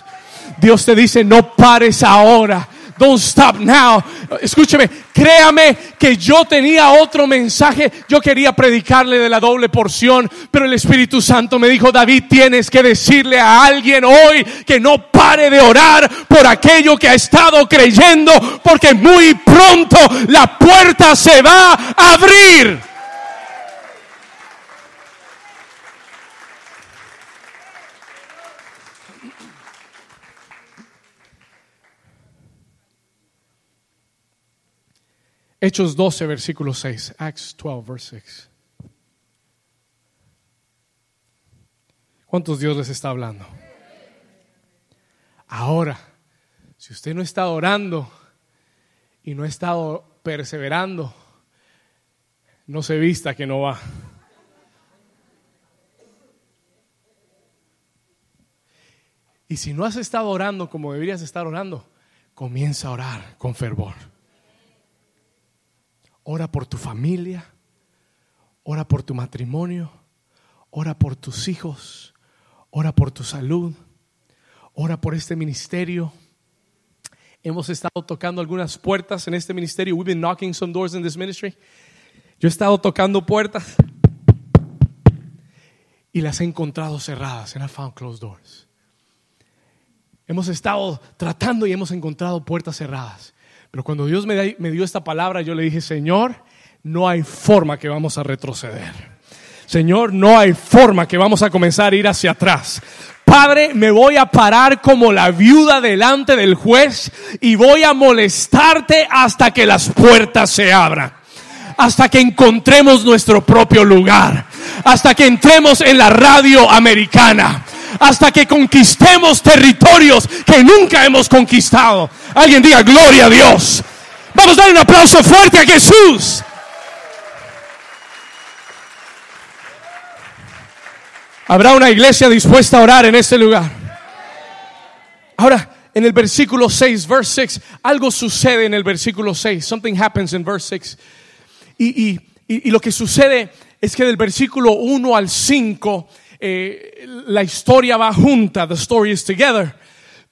Dios te dice, no pares ahora. Don't stop now. Escúcheme, créame que yo tenía otro mensaje. Yo quería predicarle de la doble porción, pero el Espíritu Santo me dijo, David, tienes que decirle a alguien hoy que no pare de orar por aquello que ha estado creyendo, porque muy pronto la puerta se va a abrir. Hechos 12, versículo 6. Acts 12, verse 6. ¿Cuántos Dios les está hablando? Ahora, si usted no está orando y no ha estado perseverando, no se vista que no va. Y si no has estado orando como deberías estar orando, comienza a orar con fervor. Ora por tu familia, ora por tu matrimonio, ora por tus hijos, ora por tu salud, ora por este ministerio. Hemos estado tocando algunas puertas en este ministerio. We've been knocking some doors in this ministry. Yo he estado tocando puertas y las he encontrado cerradas. And I found closed doors. Hemos estado tratando y hemos encontrado puertas cerradas. Pero cuando Dios me, dio esta palabra, yo le dije, Señor, no hay forma que vamos a retroceder. Señor, no hay forma que vamos a comenzar a ir hacia atrás. Padre, me voy a parar como la viuda delante del juez y voy a molestarte hasta que las puertas se abran. Hasta que encontremos nuestro propio lugar. Hasta que entremos en la radio americana hasta que conquistemos territorios que nunca hemos conquistado. Alguien diga gloria a Dios. Vamos a dar un aplauso fuerte a Jesús. Habrá una iglesia dispuesta a orar en este lugar. Ahora, en el versículo 6, verse 6, algo sucede en el versículo 6. Something happens in verse 6. Y, y, y, lo que sucede es que del versículo 1 al 5 eh, la historia va junta, the story is together.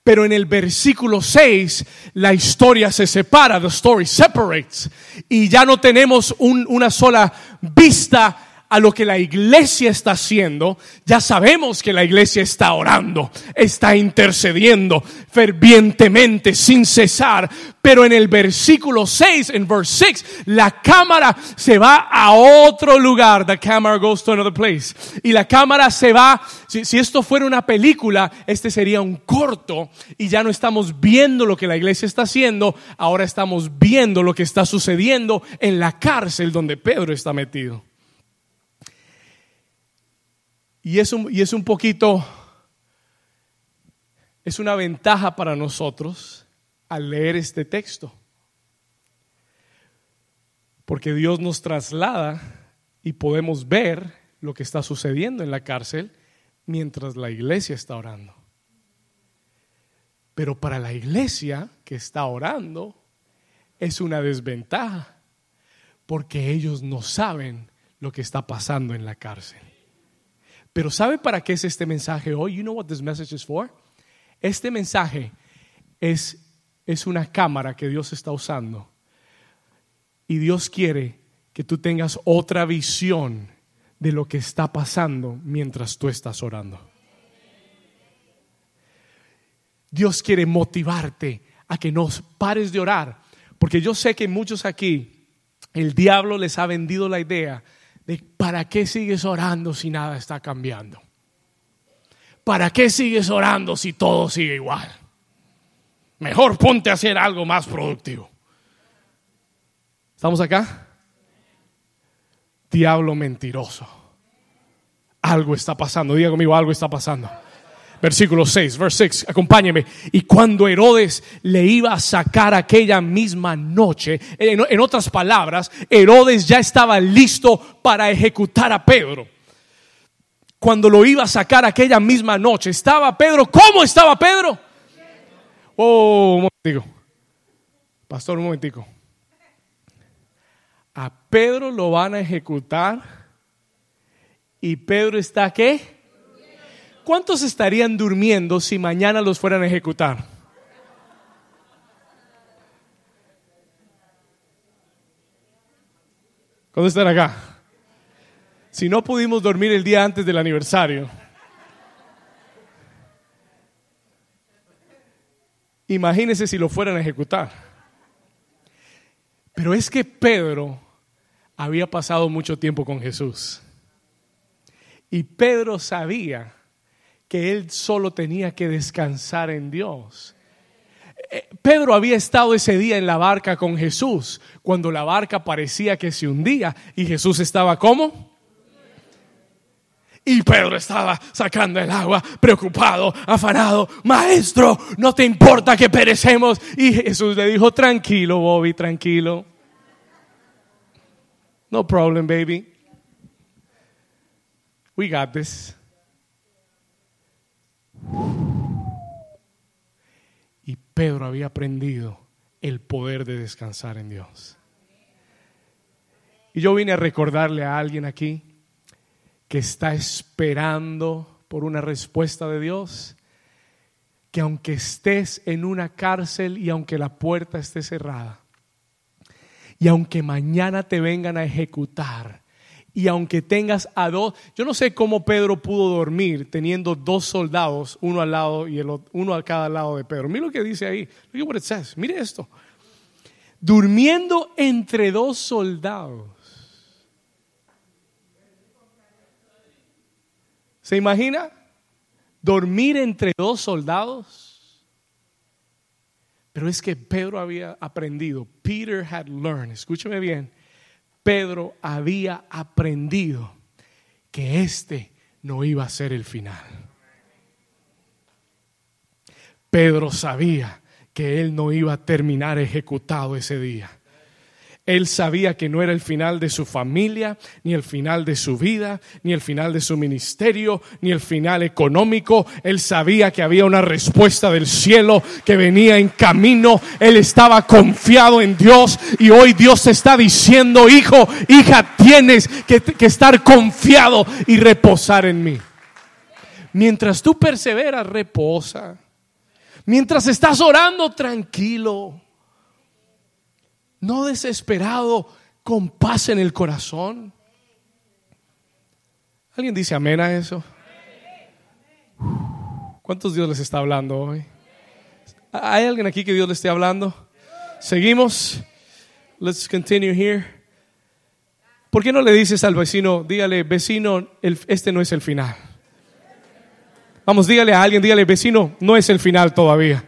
Pero en el versículo 6 la historia se separa, the story separates. Y ya no tenemos una sola vista a lo que la iglesia está haciendo, ya sabemos que la iglesia está orando, está intercediendo fervientemente, sin cesar. Pero en el versículo 6, en verse 6, la cámara se va a otro lugar. The camera goes to another place. Y la cámara se va, si, si esto fuera una película, este sería un corto y ya no estamos viendo lo que la iglesia está haciendo, ahora estamos viendo lo que está sucediendo en la cárcel donde Pedro está metido. Y es un, y es un poquito, es una ventaja para nosotros al leer este texto. Porque Dios nos traslada y podemos ver lo que está sucediendo en la cárcel mientras la iglesia está orando. Pero para la iglesia que está orando es una desventaja porque ellos no saben lo que está pasando en la cárcel. Pero ¿sabe para qué es este mensaje hoy? You know what this message is for? Este mensaje es, es una cámara que Dios está usando. Y Dios quiere que tú tengas otra visión de lo que está pasando mientras tú estás orando. Dios quiere motivarte a que no pares de orar. Porque yo sé que muchos aquí, el diablo les ha vendido la idea para qué sigues orando si nada está cambiando. ¿Para qué sigues orando si todo sigue igual? Mejor ponte a hacer algo más productivo. ¿Estamos acá? Diablo mentiroso. Algo está pasando. Diga conmigo, algo está pasando versículo 6, verse 6, acompáñeme. Y cuando Herodes le iba a sacar aquella misma noche, en, otras palabras, Herodes ya estaba listo para ejecutar a Pedro. Cuando lo iba a sacar aquella misma noche, estaba Pedro. ¿Cómo estaba Pedro? Oh, un momentico. Pastor, un momentico. A Pedro lo van a ejecutar y Pedro está qué? ¿Cuántos estarían durmiendo si mañana los fueran a ejecutar? ¿Cuándo están acá? Si no pudimos dormir el día antes del aniversario, imagínense si lo fueran a ejecutar. Pero es que Pedro había pasado mucho tiempo con Jesús. Y Pedro sabía que él solo tenía que descansar en Dios. Eh, Pedro había estado ese día en la barca con Jesús, cuando la barca parecía que se hundía y Jesús estaba como. Y Pedro estaba sacando el agua, preocupado, afanado. Maestro, no te importa que perecemos. Y Jesús le dijo, tranquilo, Bobby, tranquilo. No problem, baby. We got this. Y Pedro había aprendido el poder de descansar en Dios. Y yo vine a recordarle a alguien aquí que está esperando por una respuesta de Dios, que aunque estés en una cárcel y aunque la puerta esté cerrada, y aunque mañana te vengan a ejecutar, y aunque tengas a dos, yo no sé cómo Pedro pudo dormir teniendo dos soldados, uno al lado y el uno a cada lado de Pedro. Mira lo que dice ahí. Look what it says. Mire esto. Durmiendo entre dos soldados. ¿Se imagina? Dormir entre dos soldados. Pero es que Pedro había aprendido. Peter had learned. Escúcheme bien Pedro había aprendido que este no iba a ser el final. Pedro sabía que él no iba a terminar ejecutado ese día. Él sabía que no era el final de su familia, ni el final de su vida, ni el final de su ministerio, ni el final económico. Él sabía que había una respuesta del cielo que venía en camino. Él estaba confiado en Dios y hoy Dios está diciendo, hijo, hija, tienes que, estar confiado y reposar en mí. Mientras tú perseveras, reposa. Mientras estás orando, tranquilo no desesperado, con paz en el corazón. ¿Alguien dice amén a eso? ¿Cuántos Dios les está hablando hoy? ¿Hay alguien aquí que Dios le esté hablando? Seguimos. Let's continue here. ¿Por qué no le dices al vecino, dígale, vecino, este no es el final? Vamos, dígale a alguien, dígale, vecino, no es el final todavía.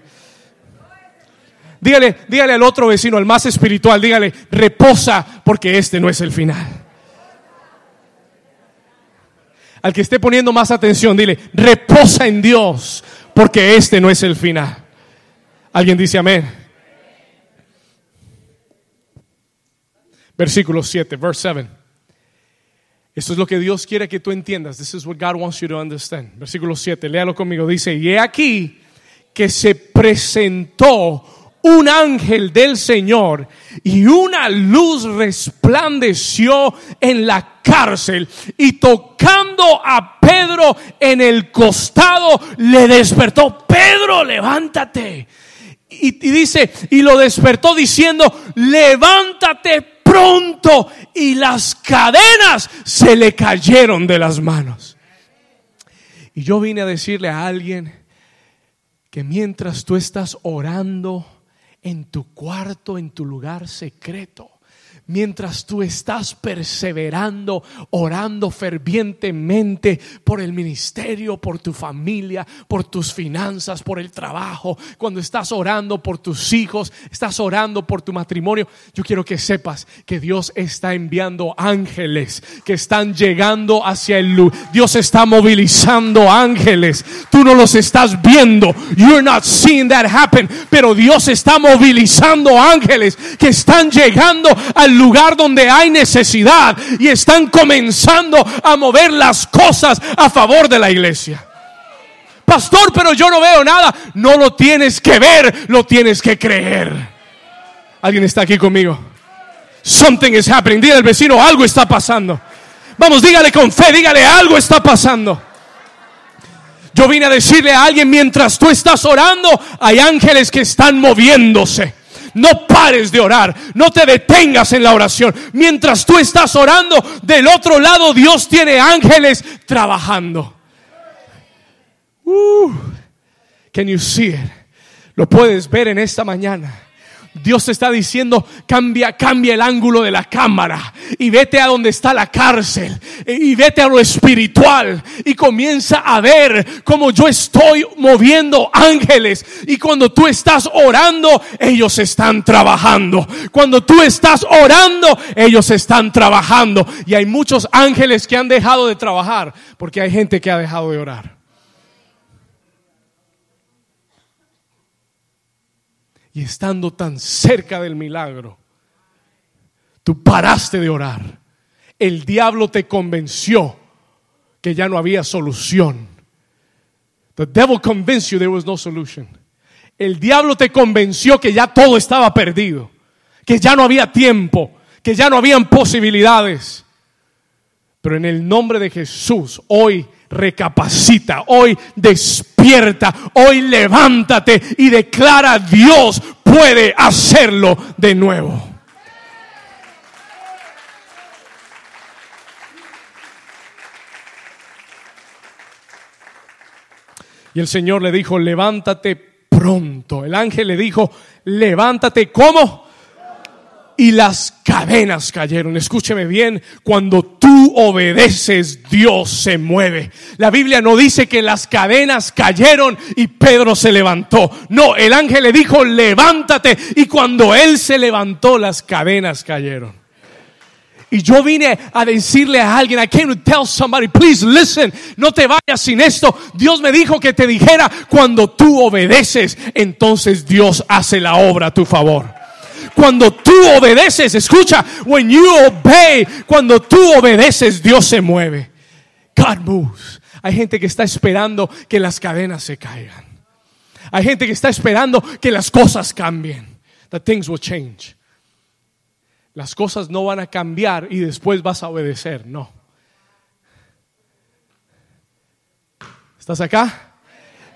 Dígale, dígale al otro vecino, al más espiritual, dígale, reposa porque este no es el final. Al que esté poniendo más atención, dile, reposa en Dios porque este no es el final. ¿Alguien dice amén? Versículo 7, verse 7. Esto es lo que Dios quiere que tú entiendas. This is what God wants you to understand. Versículo 7, léalo conmigo. Dice, y he aquí que se presentó un ángel del Señor y una luz resplandeció en la cárcel y tocando a Pedro en el costado le despertó, Pedro, levántate. Y, dice, y lo despertó diciendo, levántate pronto. Y las cadenas se le cayeron de las manos. Y yo vine a decirle a alguien que mientras tú estás orando, en tu cuarto, en tu lugar secreto mientras tú estás perseverando, orando fervientemente por el ministerio, por tu familia, por tus finanzas, por el trabajo, cuando estás orando por tus hijos, estás orando por tu matrimonio, yo quiero que sepas que Dios está enviando ángeles que están llegando hacia el lugar. Dios está movilizando ángeles. Tú no los estás viendo. You're not seeing that happen, pero Dios está movilizando ángeles que están llegando al lugar donde hay necesidad y están comenzando a mover las cosas a favor de la iglesia. Pastor, pero yo no veo nada. No lo tienes que ver, lo tienes que creer. ¿Alguien está aquí conmigo? Something is happening. Dígale al vecino, algo está pasando. Vamos, dígale con fe, dígale, algo está pasando. Yo vine a decirle a alguien, mientras tú estás orando, hay ángeles que están moviéndose. No pares de orar, no te detengas en la oración. Mientras tú estás orando, del otro lado Dios tiene ángeles trabajando. Uh, can you see it? Lo puedes ver en esta mañana. Dios te está diciendo, cambia, cambia el ángulo de la cámara y vete a donde está la cárcel y vete a lo espiritual y comienza a ver cómo yo estoy moviendo ángeles y cuando tú estás orando, ellos están trabajando. Cuando tú estás orando, ellos están trabajando. Y hay muchos ángeles que han dejado de trabajar porque hay gente que ha dejado de orar. Y estando tan cerca del milagro, tú paraste de orar. El diablo te convenció que ya no había solución. The devil convinced you there was no solution. El diablo te convenció que ya todo estaba perdido, que ya no había tiempo, que ya no habían posibilidades. Pero en el nombre de Jesús, hoy recapacita, hoy despierta, hoy levántate y declara Dios puede hacerlo de nuevo. Y el Señor le dijo, levántate pronto. El ángel le dijo, levántate, ¿cómo? y las cadenas cayeron. Escúcheme bien, cuando tú obedeces, Dios se mueve. La Biblia no dice que las cadenas cayeron y Pedro se levantó. No, el ángel le dijo, levántate. Y cuando él se levantó, las cadenas cayeron. Y yo vine a decirle a alguien, I came to tell somebody, please listen, no te vayas sin esto. Dios me dijo que te dijera, cuando tú obedeces, entonces Dios hace la obra a tu favor. Cuando tú obedeces, escucha, when you obey, cuando tú obedeces, Dios se mueve. God moves. Hay gente que está esperando que las cadenas se caigan. Hay gente que está esperando que las cosas cambien. That things will change. Las cosas no van a cambiar y después vas a obedecer. No. ¿Estás acá?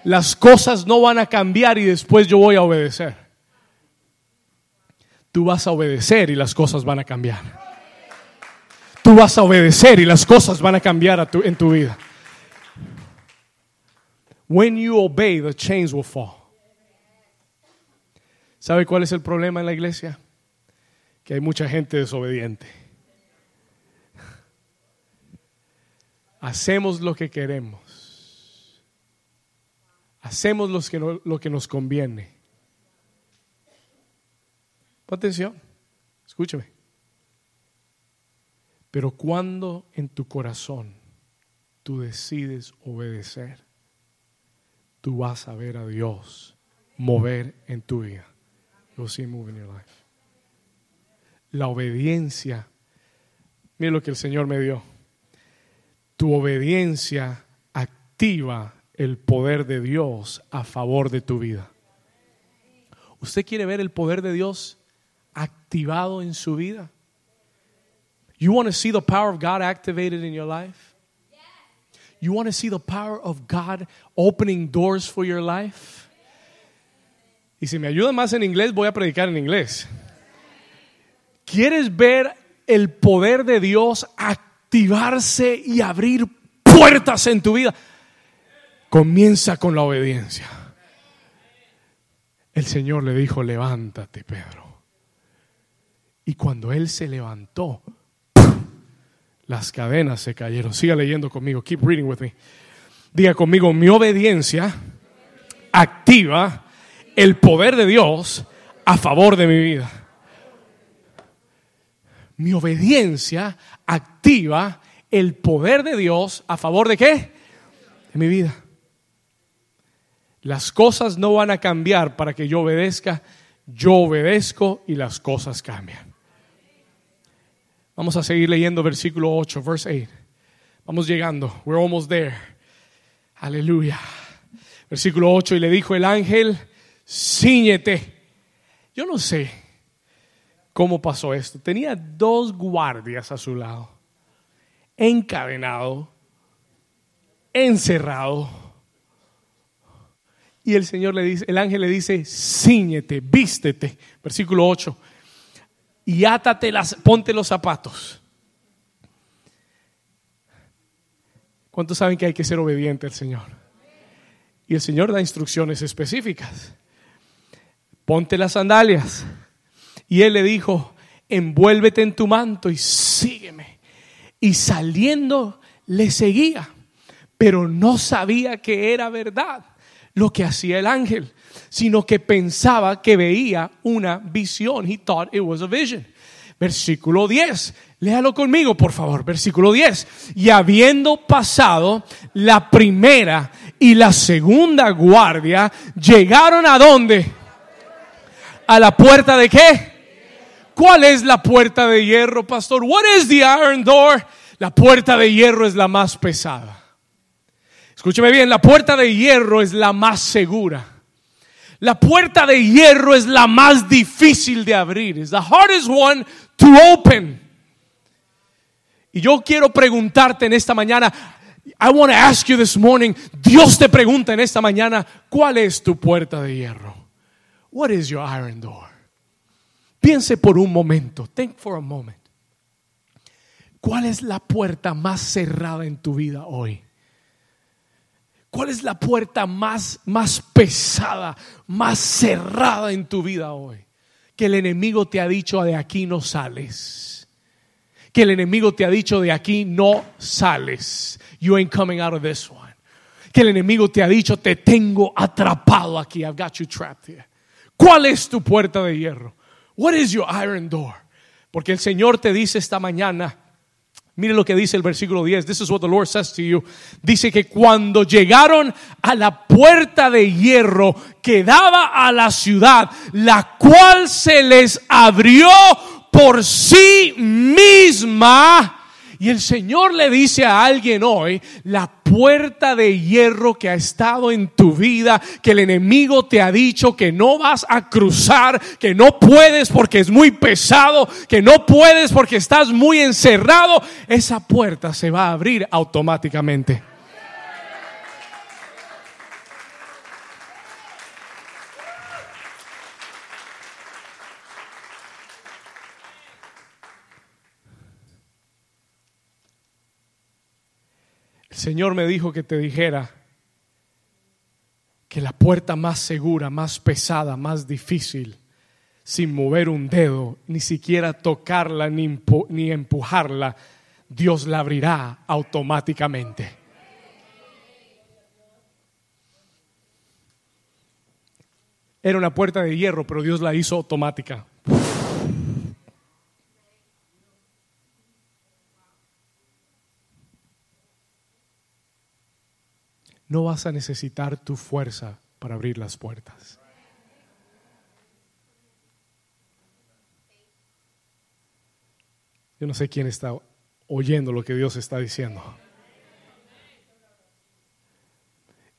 Las cosas no van a cambiar y después yo voy a obedecer tú vas a obedecer y las cosas van a cambiar. Tú vas a obedecer y las cosas van a cambiar en tu vida. When you obey, the chains will fall. ¿Sabe cuál es el problema en la iglesia? Que hay mucha gente desobediente. Hacemos lo que queremos. Hacemos lo que, lo que nos conviene atención, escúchame. Pero cuando en tu corazón tú decides obedecer, tú vas a ver a Dios mover en tu vida. La obediencia, mira lo que el Señor me dio. Tu obediencia activa el poder de Dios a favor de tu vida. ¿Usted quiere ver el poder de Dios activado en su vida? You want to see the power of God activated in your life? You want to see the power of God opening doors for your life? Y si me ayuda más en inglés, voy a predicar en inglés. ¿Quieres ver el poder de Dios activarse y abrir puertas en tu vida? Comienza con la obediencia. El Señor le dijo, levántate, Pedro. Y cuando él se levantó, las cadenas se cayeron. Siga leyendo conmigo. Keep reading with me. Diga conmigo, mi obediencia activa el poder de Dios a favor de mi vida. Mi obediencia activa el poder de Dios a favor de qué? De mi vida. Las cosas no van a cambiar para que yo obedezca. Yo obedezco y las cosas cambian. Vamos a seguir leyendo versículo 8, verse 8. Vamos llegando. We're almost there. Aleluya. Versículo 8. Y le dijo el ángel, ciñete. Yo no sé cómo pasó esto. Tenía dos guardias a su lado. Encadenado. Encerrado. Y el Señor le dice, el ángel le dice, ciñete, vístete. Versículo 8 y átate las, ponte los zapatos. ¿Cuántos saben que hay que ser obediente al Señor? Y el Señor da instrucciones específicas. Ponte las sandalias. Y él le dijo, envuélvete en tu manto y sígueme. Y saliendo le seguía, pero no sabía que era verdad lo que hacía el ángel, sino que pensaba que veía una visión. He thought it was a vision. Versículo 10. Léalo conmigo, por favor. Versículo 10. Y habiendo pasado la primera y la segunda guardia, llegaron a dónde? A la puerta de qué? ¿Cuál es la puerta de hierro, pastor? What is the iron door? La puerta de hierro es la más pesada. Escúcheme bien, la puerta de hierro es la más segura. La puerta de hierro es la más difícil de abrir. Es the hardest one to open. Y yo quiero preguntarte en esta mañana, I want to ask you this morning, Dios te pregunta en esta mañana, ¿cuál es tu puerta de hierro? What is your iron door? Piense por un momento, think for a moment. ¿Cuál es la puerta más cerrada en tu vida hoy? ¿Cuál es la puerta más, más pesada, más cerrada en tu vida hoy? Que el enemigo te ha dicho de aquí no sales. Que el enemigo te ha dicho de aquí no sales. You ain't coming out of this one. Que el enemigo te ha dicho te tengo atrapado aquí. I've got you trapped here. ¿Cuál es tu puerta de hierro? What is your iron door? Porque el Señor te dice esta mañana, mire lo que dice el versículo 10, this is what the Lord says to you. Dice que cuando llegaron a la puerta de hierro que daba a la ciudad, la cual se les abrió por sí misma, y el Señor le dice a alguien hoy, la puerta de hierro que ha estado en tu vida, que el enemigo te ha dicho que no vas a cruzar, que no puedes porque es muy pesado, que no puedes porque estás muy encerrado, esa puerta se va a abrir automáticamente. Señor me dijo que te dijera que la puerta más segura, más pesada, más difícil, sin mover un dedo, ni siquiera tocarla ni, ni empujarla, Dios la abrirá automáticamente. Era una puerta de hierro, pero Dios la hizo automática. No vas a necesitar tu fuerza para abrir las puertas. Yo no sé quién está oyendo lo que Dios está diciendo.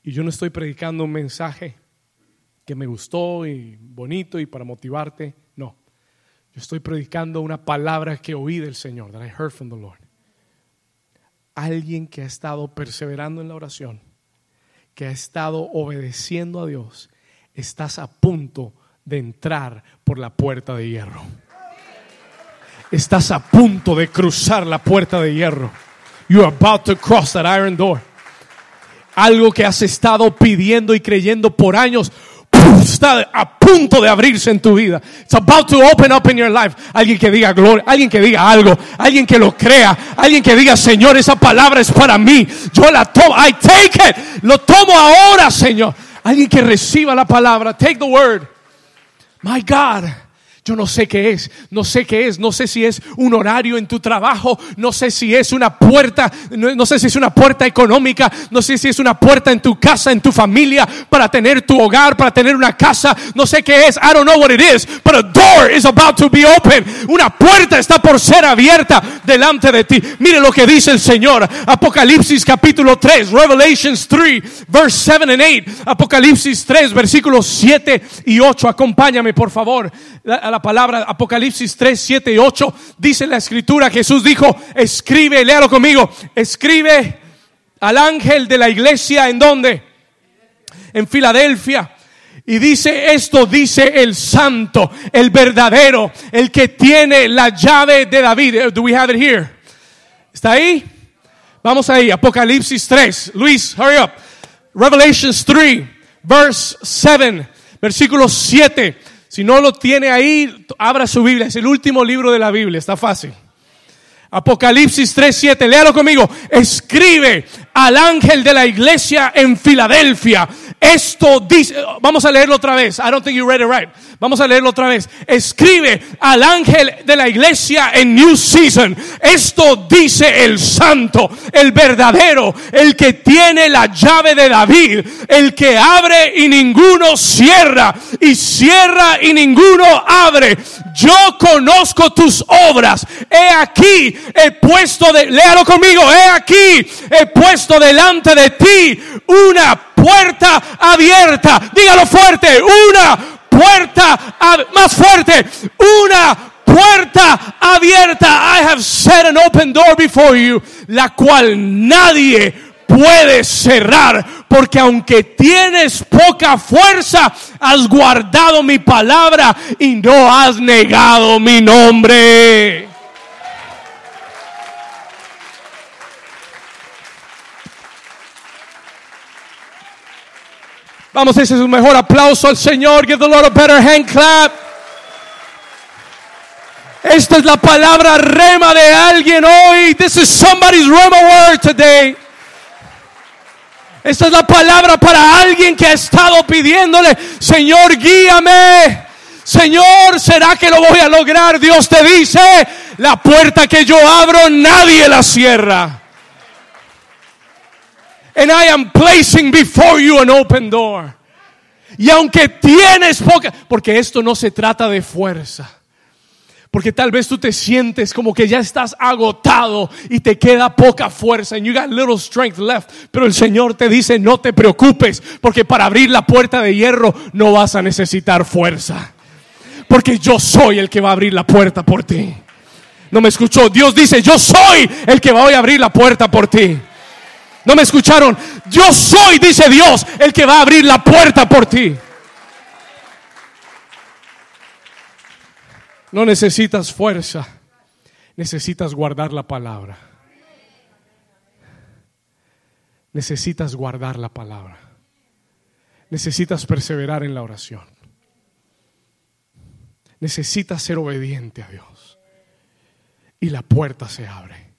Y yo no estoy predicando un mensaje que me gustó y bonito y para motivarte. No. Yo estoy predicando una palabra que oí del Señor, that I heard from the Lord. Alguien que ha estado perseverando en la oración que ha estado obedeciendo a Dios, estás a punto de entrar por la puerta de hierro. Estás a punto de cruzar la puerta de hierro. You are about to cross that iron door. Algo que has estado pidiendo y creyendo por años está a punto de abrirse en tu vida. It's about to open up in your life. Alguien que diga gloria, alguien que diga algo, alguien que lo crea, alguien que diga, Señor, esa palabra es para mí. Yo la tomo, I take it. Lo tomo ahora, Señor. Alguien que reciba la palabra, take the word. My God. Yo no sé qué es, no sé qué es, no sé si es un horario en tu trabajo, no sé si es una puerta, no, sé si es una puerta económica, no sé si es una puerta en tu casa, en tu familia, para tener tu hogar, para tener una casa, no sé qué es, I don't know what it is, but a door is about to be open. Una puerta está por ser abierta delante de ti. Mire lo que dice el Señor, Apocalipsis capítulo 3, Revelations 3, verse 7 and 8, Apocalipsis 3, versículos 7 y 8. Acompáñame, por favor la palabra Apocalipsis 3, 7 y 8, dice la escritura, Jesús dijo, escribe, léalo conmigo, escribe al ángel de la iglesia en donde? En Filadelfia. Y dice esto, dice el santo, el verdadero, el que tiene la llave de David. Eh, do we have it here? ¿Está ahí? Vamos ahí, Apocalipsis 3. Luis, hurry up. Revelations 3, verse 7, versículo 7 Si no lo tiene ahí, abra su Biblia. Es el último libro de la Biblia. Está fácil. Apocalipsis 3:7, léalo conmigo. Escribe al ángel de la iglesia en Filadelfia. Esto dice, vamos a leerlo otra vez. I don't think you read it right. Vamos a leerlo otra vez. Escribe al ángel de la iglesia en New Season. Esto dice el santo, el verdadero, el que tiene la llave de David, el que abre y ninguno cierra, y cierra y ninguno abre. Yo conozco tus obras. He aquí, he puesto de, léalo conmigo, he aquí, he puesto delante de ti una puerta abierta. Dígalo fuerte, una puerta más fuerte, una puerta abierta. I have set an open door before you, la cual nadie puede cerrar, porque aunque tienes poca fuerza, has guardado mi palabra y no has negado mi nombre. Vamos, ese es un mejor aplauso al Señor. Give the Lord a better hand clap. Esta es la palabra rema de alguien hoy. This is somebody's rema word today. Esta es la palabra para alguien que ha estado pidiéndole, Señor, guíame. Señor, ¿será que lo voy a lograr? Dios te dice, la puerta que yo abro nadie la cierra. And I am placing before you an open door. Y aunque tienes poca, porque esto no se trata de fuerza. Porque tal vez tú te sientes como que ya estás agotado y te queda poca fuerza. And you got little strength left. Pero el Señor te dice, no te preocupes. Porque para abrir la puerta de hierro no vas a necesitar fuerza. Porque yo soy el que va a abrir la puerta por ti. No me escuchó. Dios dice, yo soy el que va a abrir la puerta por ti. No me escucharon. Yo soy, dice Dios, el que va a abrir la puerta por ti. No necesitas fuerza, necesitas guardar la palabra. Necesitas guardar la palabra. Necesitas perseverar en la oración. Necesitas ser obediente a Dios. Y la puerta se abre.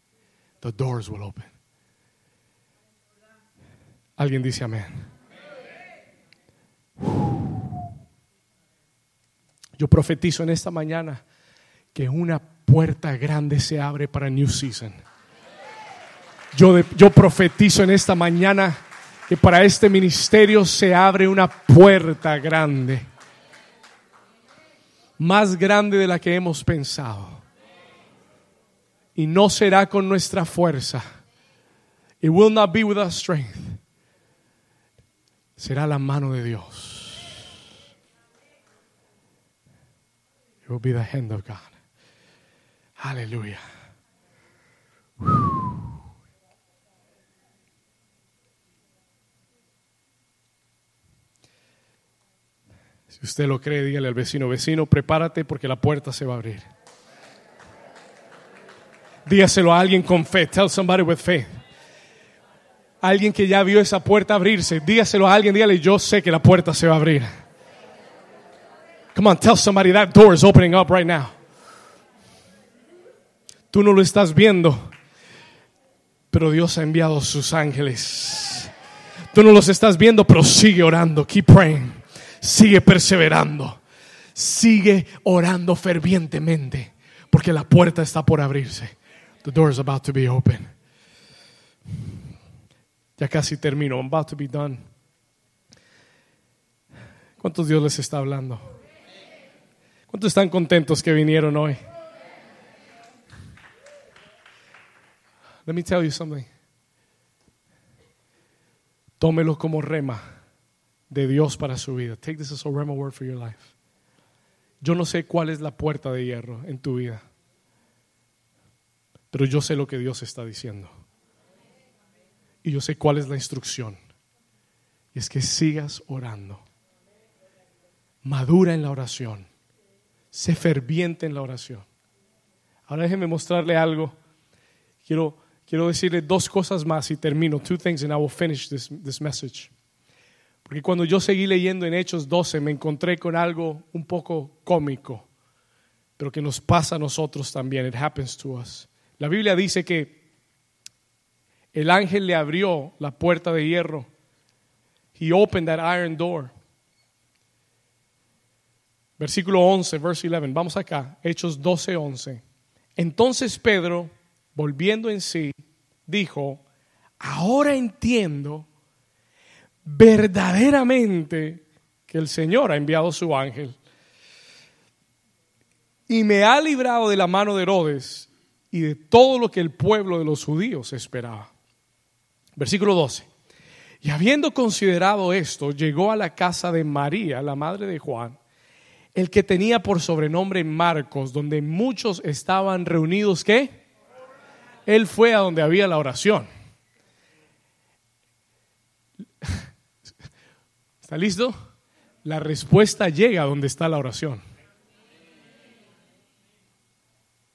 The doors will open. Alguien dice amén. Yo profetizo en esta mañana que una puerta grande se abre para New Season. Yo, yo profetizo en esta mañana que para este ministerio se abre una puerta grande. Más grande de la que hemos pensado. Y no será con nuestra fuerza. It will not be with our strength será la mano de Dios. It will be the hand of God. Aleluya. Si usted lo cree, dígale al vecino, vecino, prepárate porque la puerta se va a abrir. Dígaselo a alguien con fe. Tell somebody with faith alguien que ya vio esa puerta abrirse, dígaselo a alguien, dígale, yo sé que la puerta se va a abrir. Come on, tell somebody that door is opening up right now. Tú no lo estás viendo, pero Dios ha enviado sus ángeles. Tú no los estás viendo, pero sigue orando, keep praying, sigue perseverando, sigue orando fervientemente, porque la puerta está por abrirse. The door is about to be open. Ya casi termino. I'm about to be done. ¿Cuántos Dios les está hablando? ¿Cuántos están contentos que vinieron hoy? Let me tell you something. Tómelo como rema de Dios para su vida. Take this as a rema word for your life. Yo no sé cuál es la puerta de hierro en tu vida, pero yo sé lo que Dios está diciendo. Y yo sé cuál es la instrucción. Y es que sigas orando. Madura en la oración. Sé ferviente en la oración. Ahora déjeme mostrarle algo. Quiero, quiero decirle dos cosas más y termino. Two things and I will finish this, this message. Porque cuando yo seguí leyendo en Hechos 12 me encontré con algo un poco cómico, pero que nos pasa a nosotros también. It happens to us. La Biblia dice que el ángel le abrió la puerta de hierro. He opened that iron door. Versículo 11, verse 11. Vamos acá, Hechos 12, 11. Entonces Pedro, volviendo en sí, dijo, ahora entiendo verdaderamente que el Señor ha enviado su ángel y me ha librado de la mano de Herodes y de todo lo que el pueblo de los judíos esperaba. Versículo 12. Y habiendo considerado esto, llegó a la casa de María, la madre de Juan, el que tenía por sobrenombre Marcos, donde muchos estaban reunidos, ¿qué? Él fue a donde había la oración. ¿Está listo? La respuesta llega donde está la oración.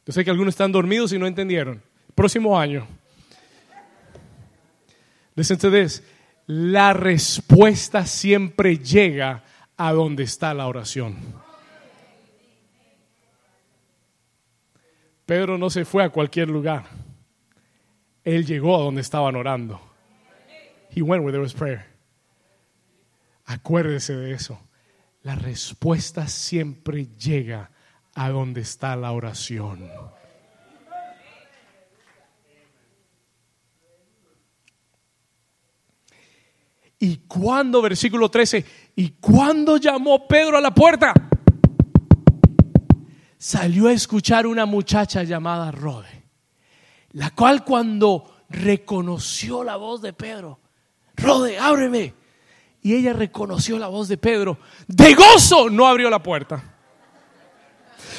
Yo sé que algunos están dormidos y no entendieron. Próximo año. Listen to this. La respuesta siempre llega a donde está la oración. Pedro no se fue a cualquier lugar. Él llegó a donde estaban orando. He went where there was prayer. Acuérdese de eso. La respuesta siempre llega a donde está la oración. Y cuando, versículo 13, y cuando llamó Pedro a la puerta, salió a escuchar una muchacha llamada Rode, la cual cuando reconoció la voz de Pedro, Rode, ábreme y ella reconoció la voz de Pedro. De gozo no abrió la puerta,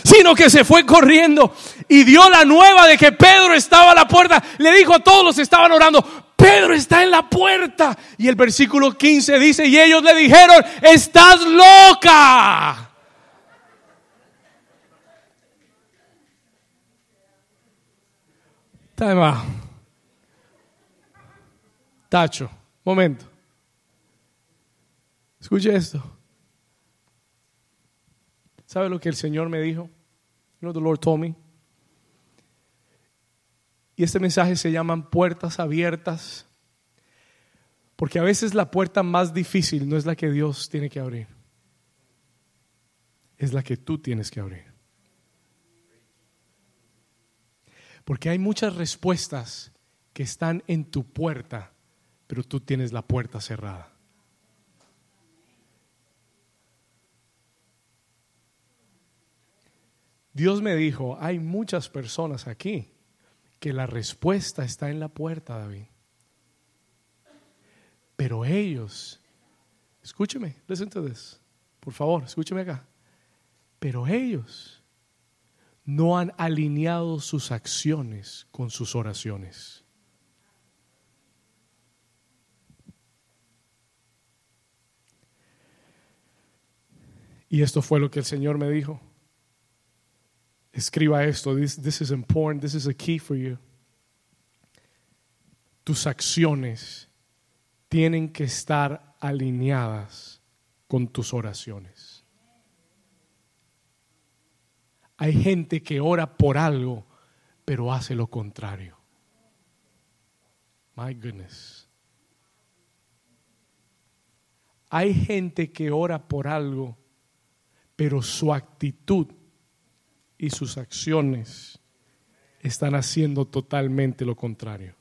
sino que se fue corriendo y dio la nueva de que Pedro estaba a la puerta. Le dijo a todos los que estaban orando, Pedro está en la puerta. Y el versículo 15 dice, y ellos le dijeron, estás loca. Tacho, momento. Escuche esto. ¿Sabe lo que el Señor me dijo? You know the Lord told me. Y este mensaje se llaman puertas abiertas. Porque a veces la puerta más difícil no es la que Dios tiene que abrir. Es la que tú tienes que abrir. Porque hay muchas respuestas que están en tu puerta, pero tú tienes la puerta cerrada. Dios me dijo, hay muchas personas aquí que la respuesta está en la puerta, David. Pero ellos, escúcheme, listen to this, por favor, escúcheme acá. Pero ellos no han alineado sus acciones con sus oraciones. Y esto fue lo que el Señor me dijo. Escriba esto. This, is important. This is a key for you. Tus acciones tienen que estar alineadas con tus oraciones. Hay gente que ora por algo, pero hace lo contrario. My goodness. Hay gente que ora por algo, pero su actitud y sus acciones están haciendo totalmente lo contrario.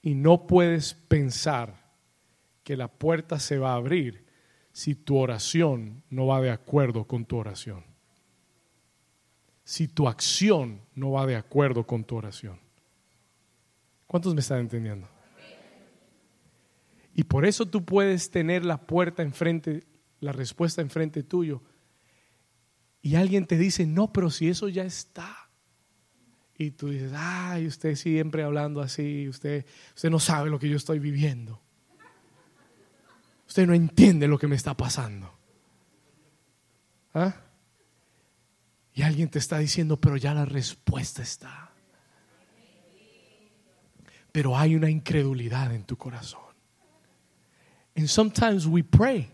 Y no puedes pensar que la puerta se va a abrir si tu oración no va de acuerdo con tu oración. Si tu acción no va de acuerdo con tu oración. ¿Cuántos me están entendiendo? Y por eso tú puedes tener la puerta enfrente, la respuesta enfrente tuyo, y alguien te dice, no, pero si eso ya está. Y tú dices, ay, usted siempre hablando así, usted, usted no sabe lo que yo estoy viviendo. Usted no entiende lo que me está pasando. ¿Ah? Y alguien te está diciendo, pero ya la respuesta está. Pero hay una incredulidad en tu corazón. And sometimes we pray,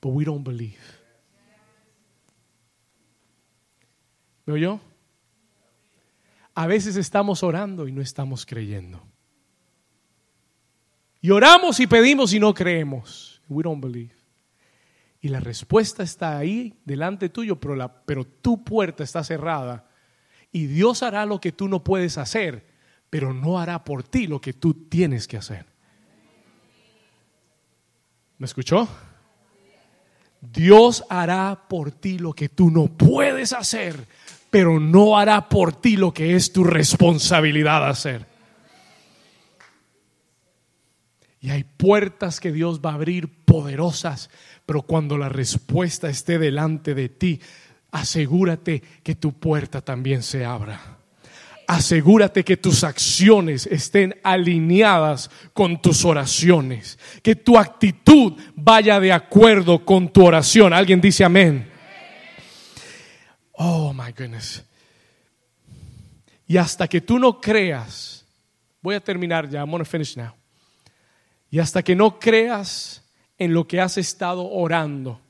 but we don't believe. ¿Me oyó? A veces estamos orando y no estamos creyendo. Y oramos y pedimos y no creemos. We don't believe. Y la respuesta está ahí delante tuyo, pero, la, pero tu puerta está cerrada. Y Dios hará lo que tú no puedes hacer, pero no hará por ti lo que tú tienes que hacer. ¿Me escuchó? Dios hará por ti lo que tú no puedes hacer, pero no hará por ti lo que es tu responsabilidad hacer. Y hay puertas que Dios va a abrir poderosas, pero cuando la respuesta esté delante de ti, asegúrate que tu puerta también se abra. Asegúrate que tus acciones estén alineadas con tus oraciones, que tu actitud vaya de acuerdo con tu oración. ¿Alguien dice amén? Oh, my goodness. Y hasta que tú no creas, voy a terminar ya, I'm going to finish now. Y hasta que no creas en lo que has estado orando,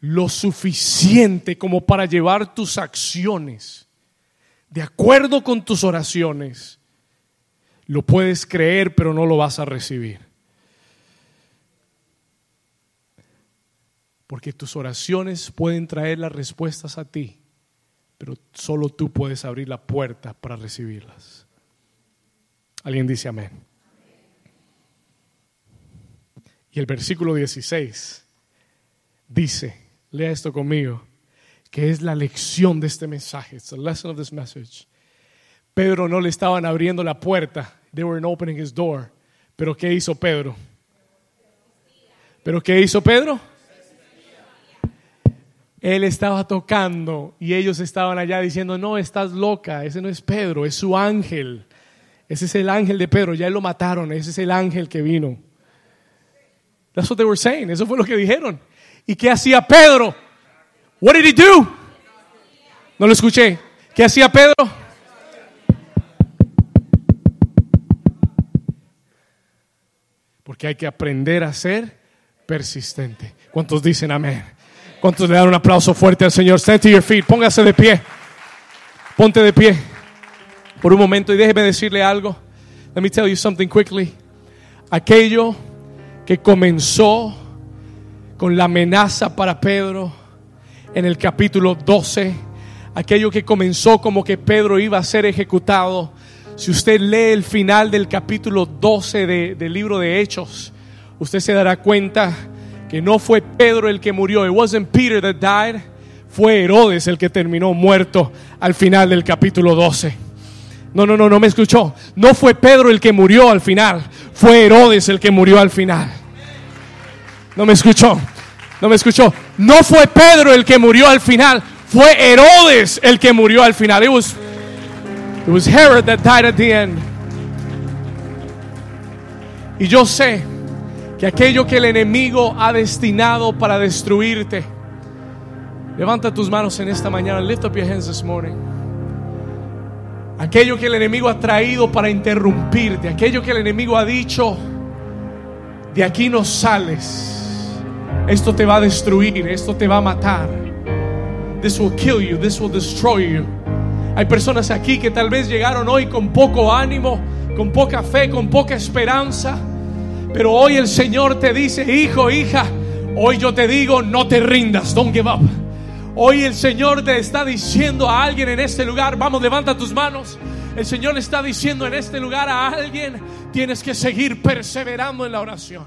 lo suficiente como para llevar tus acciones de acuerdo con tus oraciones, lo puedes creer, pero no lo vas a recibir. Porque tus oraciones pueden traer las respuestas a ti, pero solo tú puedes abrir la puerta para recibirlas. Alguien dice amén. Y el versículo 16 dice, lea esto conmigo, que es la lección de este mensaje. It's the lesson of this message. Pedro no le estaban abriendo la puerta. They weren't opening his door. Pero ¿qué hizo Pedro? ¿Pero qué hizo Pedro? Él estaba tocando y ellos estaban allá diciendo, no, estás loca, ese no es Pedro, es su ángel. Ese es el ángel de Pedro, ya lo mataron, ese es el ángel que vino. That's what they were saying. Eso fue lo que dijeron. ¿Y qué hacía Pedro? What did he do? No lo escuché. ¿Qué hacía Pedro? Porque hay que aprender a ser persistente. ¿Cuántos dicen amén? ¿Cuántos le dan un aplauso fuerte al Señor? Stand to your feet. Póngase de pie. Ponte de pie por un momento y déjeme decirle algo. Let me tell you something quickly. Aquello que comenzó con la amenaza para Pedro en el capítulo 12, aquello que comenzó como que Pedro iba a ser ejecutado. Si usted lee el final del capítulo 12 del libro de Hechos, usted se dará cuenta que no fue Pedro el que murió. It wasn't Peter that died. Fue Herodes el que terminó muerto al final del capítulo 12. No, no, no, no me escuchó. No fue Pedro el que murió al final. Fue Herodes el que murió al final. No me escuchó. No me escuchó. No fue Pedro el que murió al final. Fue Herodes el que murió al final. It was, it was Herod that died at the end. Y yo sé que aquello que el enemigo ha destinado para destruirte. Levanta tus manos en esta mañana. Lift up your hands this morning. Aquello que el enemigo ha traído para interrumpirte. Aquello que el enemigo ha dicho. De aquí no sales. Esto te va a destruir, esto te va a matar. This will kill you, this will destroy you. Hay personas aquí que tal vez llegaron hoy con poco ánimo, con poca fe, con poca esperanza. Pero hoy el Señor te dice, hijo, hija, hoy yo te digo, no te rindas, don't give up. Hoy el Señor te está diciendo a alguien en este lugar, vamos, levanta tus manos. El Señor está diciendo en este lugar a alguien, tienes que seguir perseverando en la oración.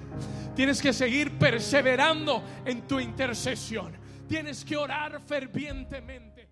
Tienes que seguir perseverando en tu intercesión. Tienes que orar fervientemente.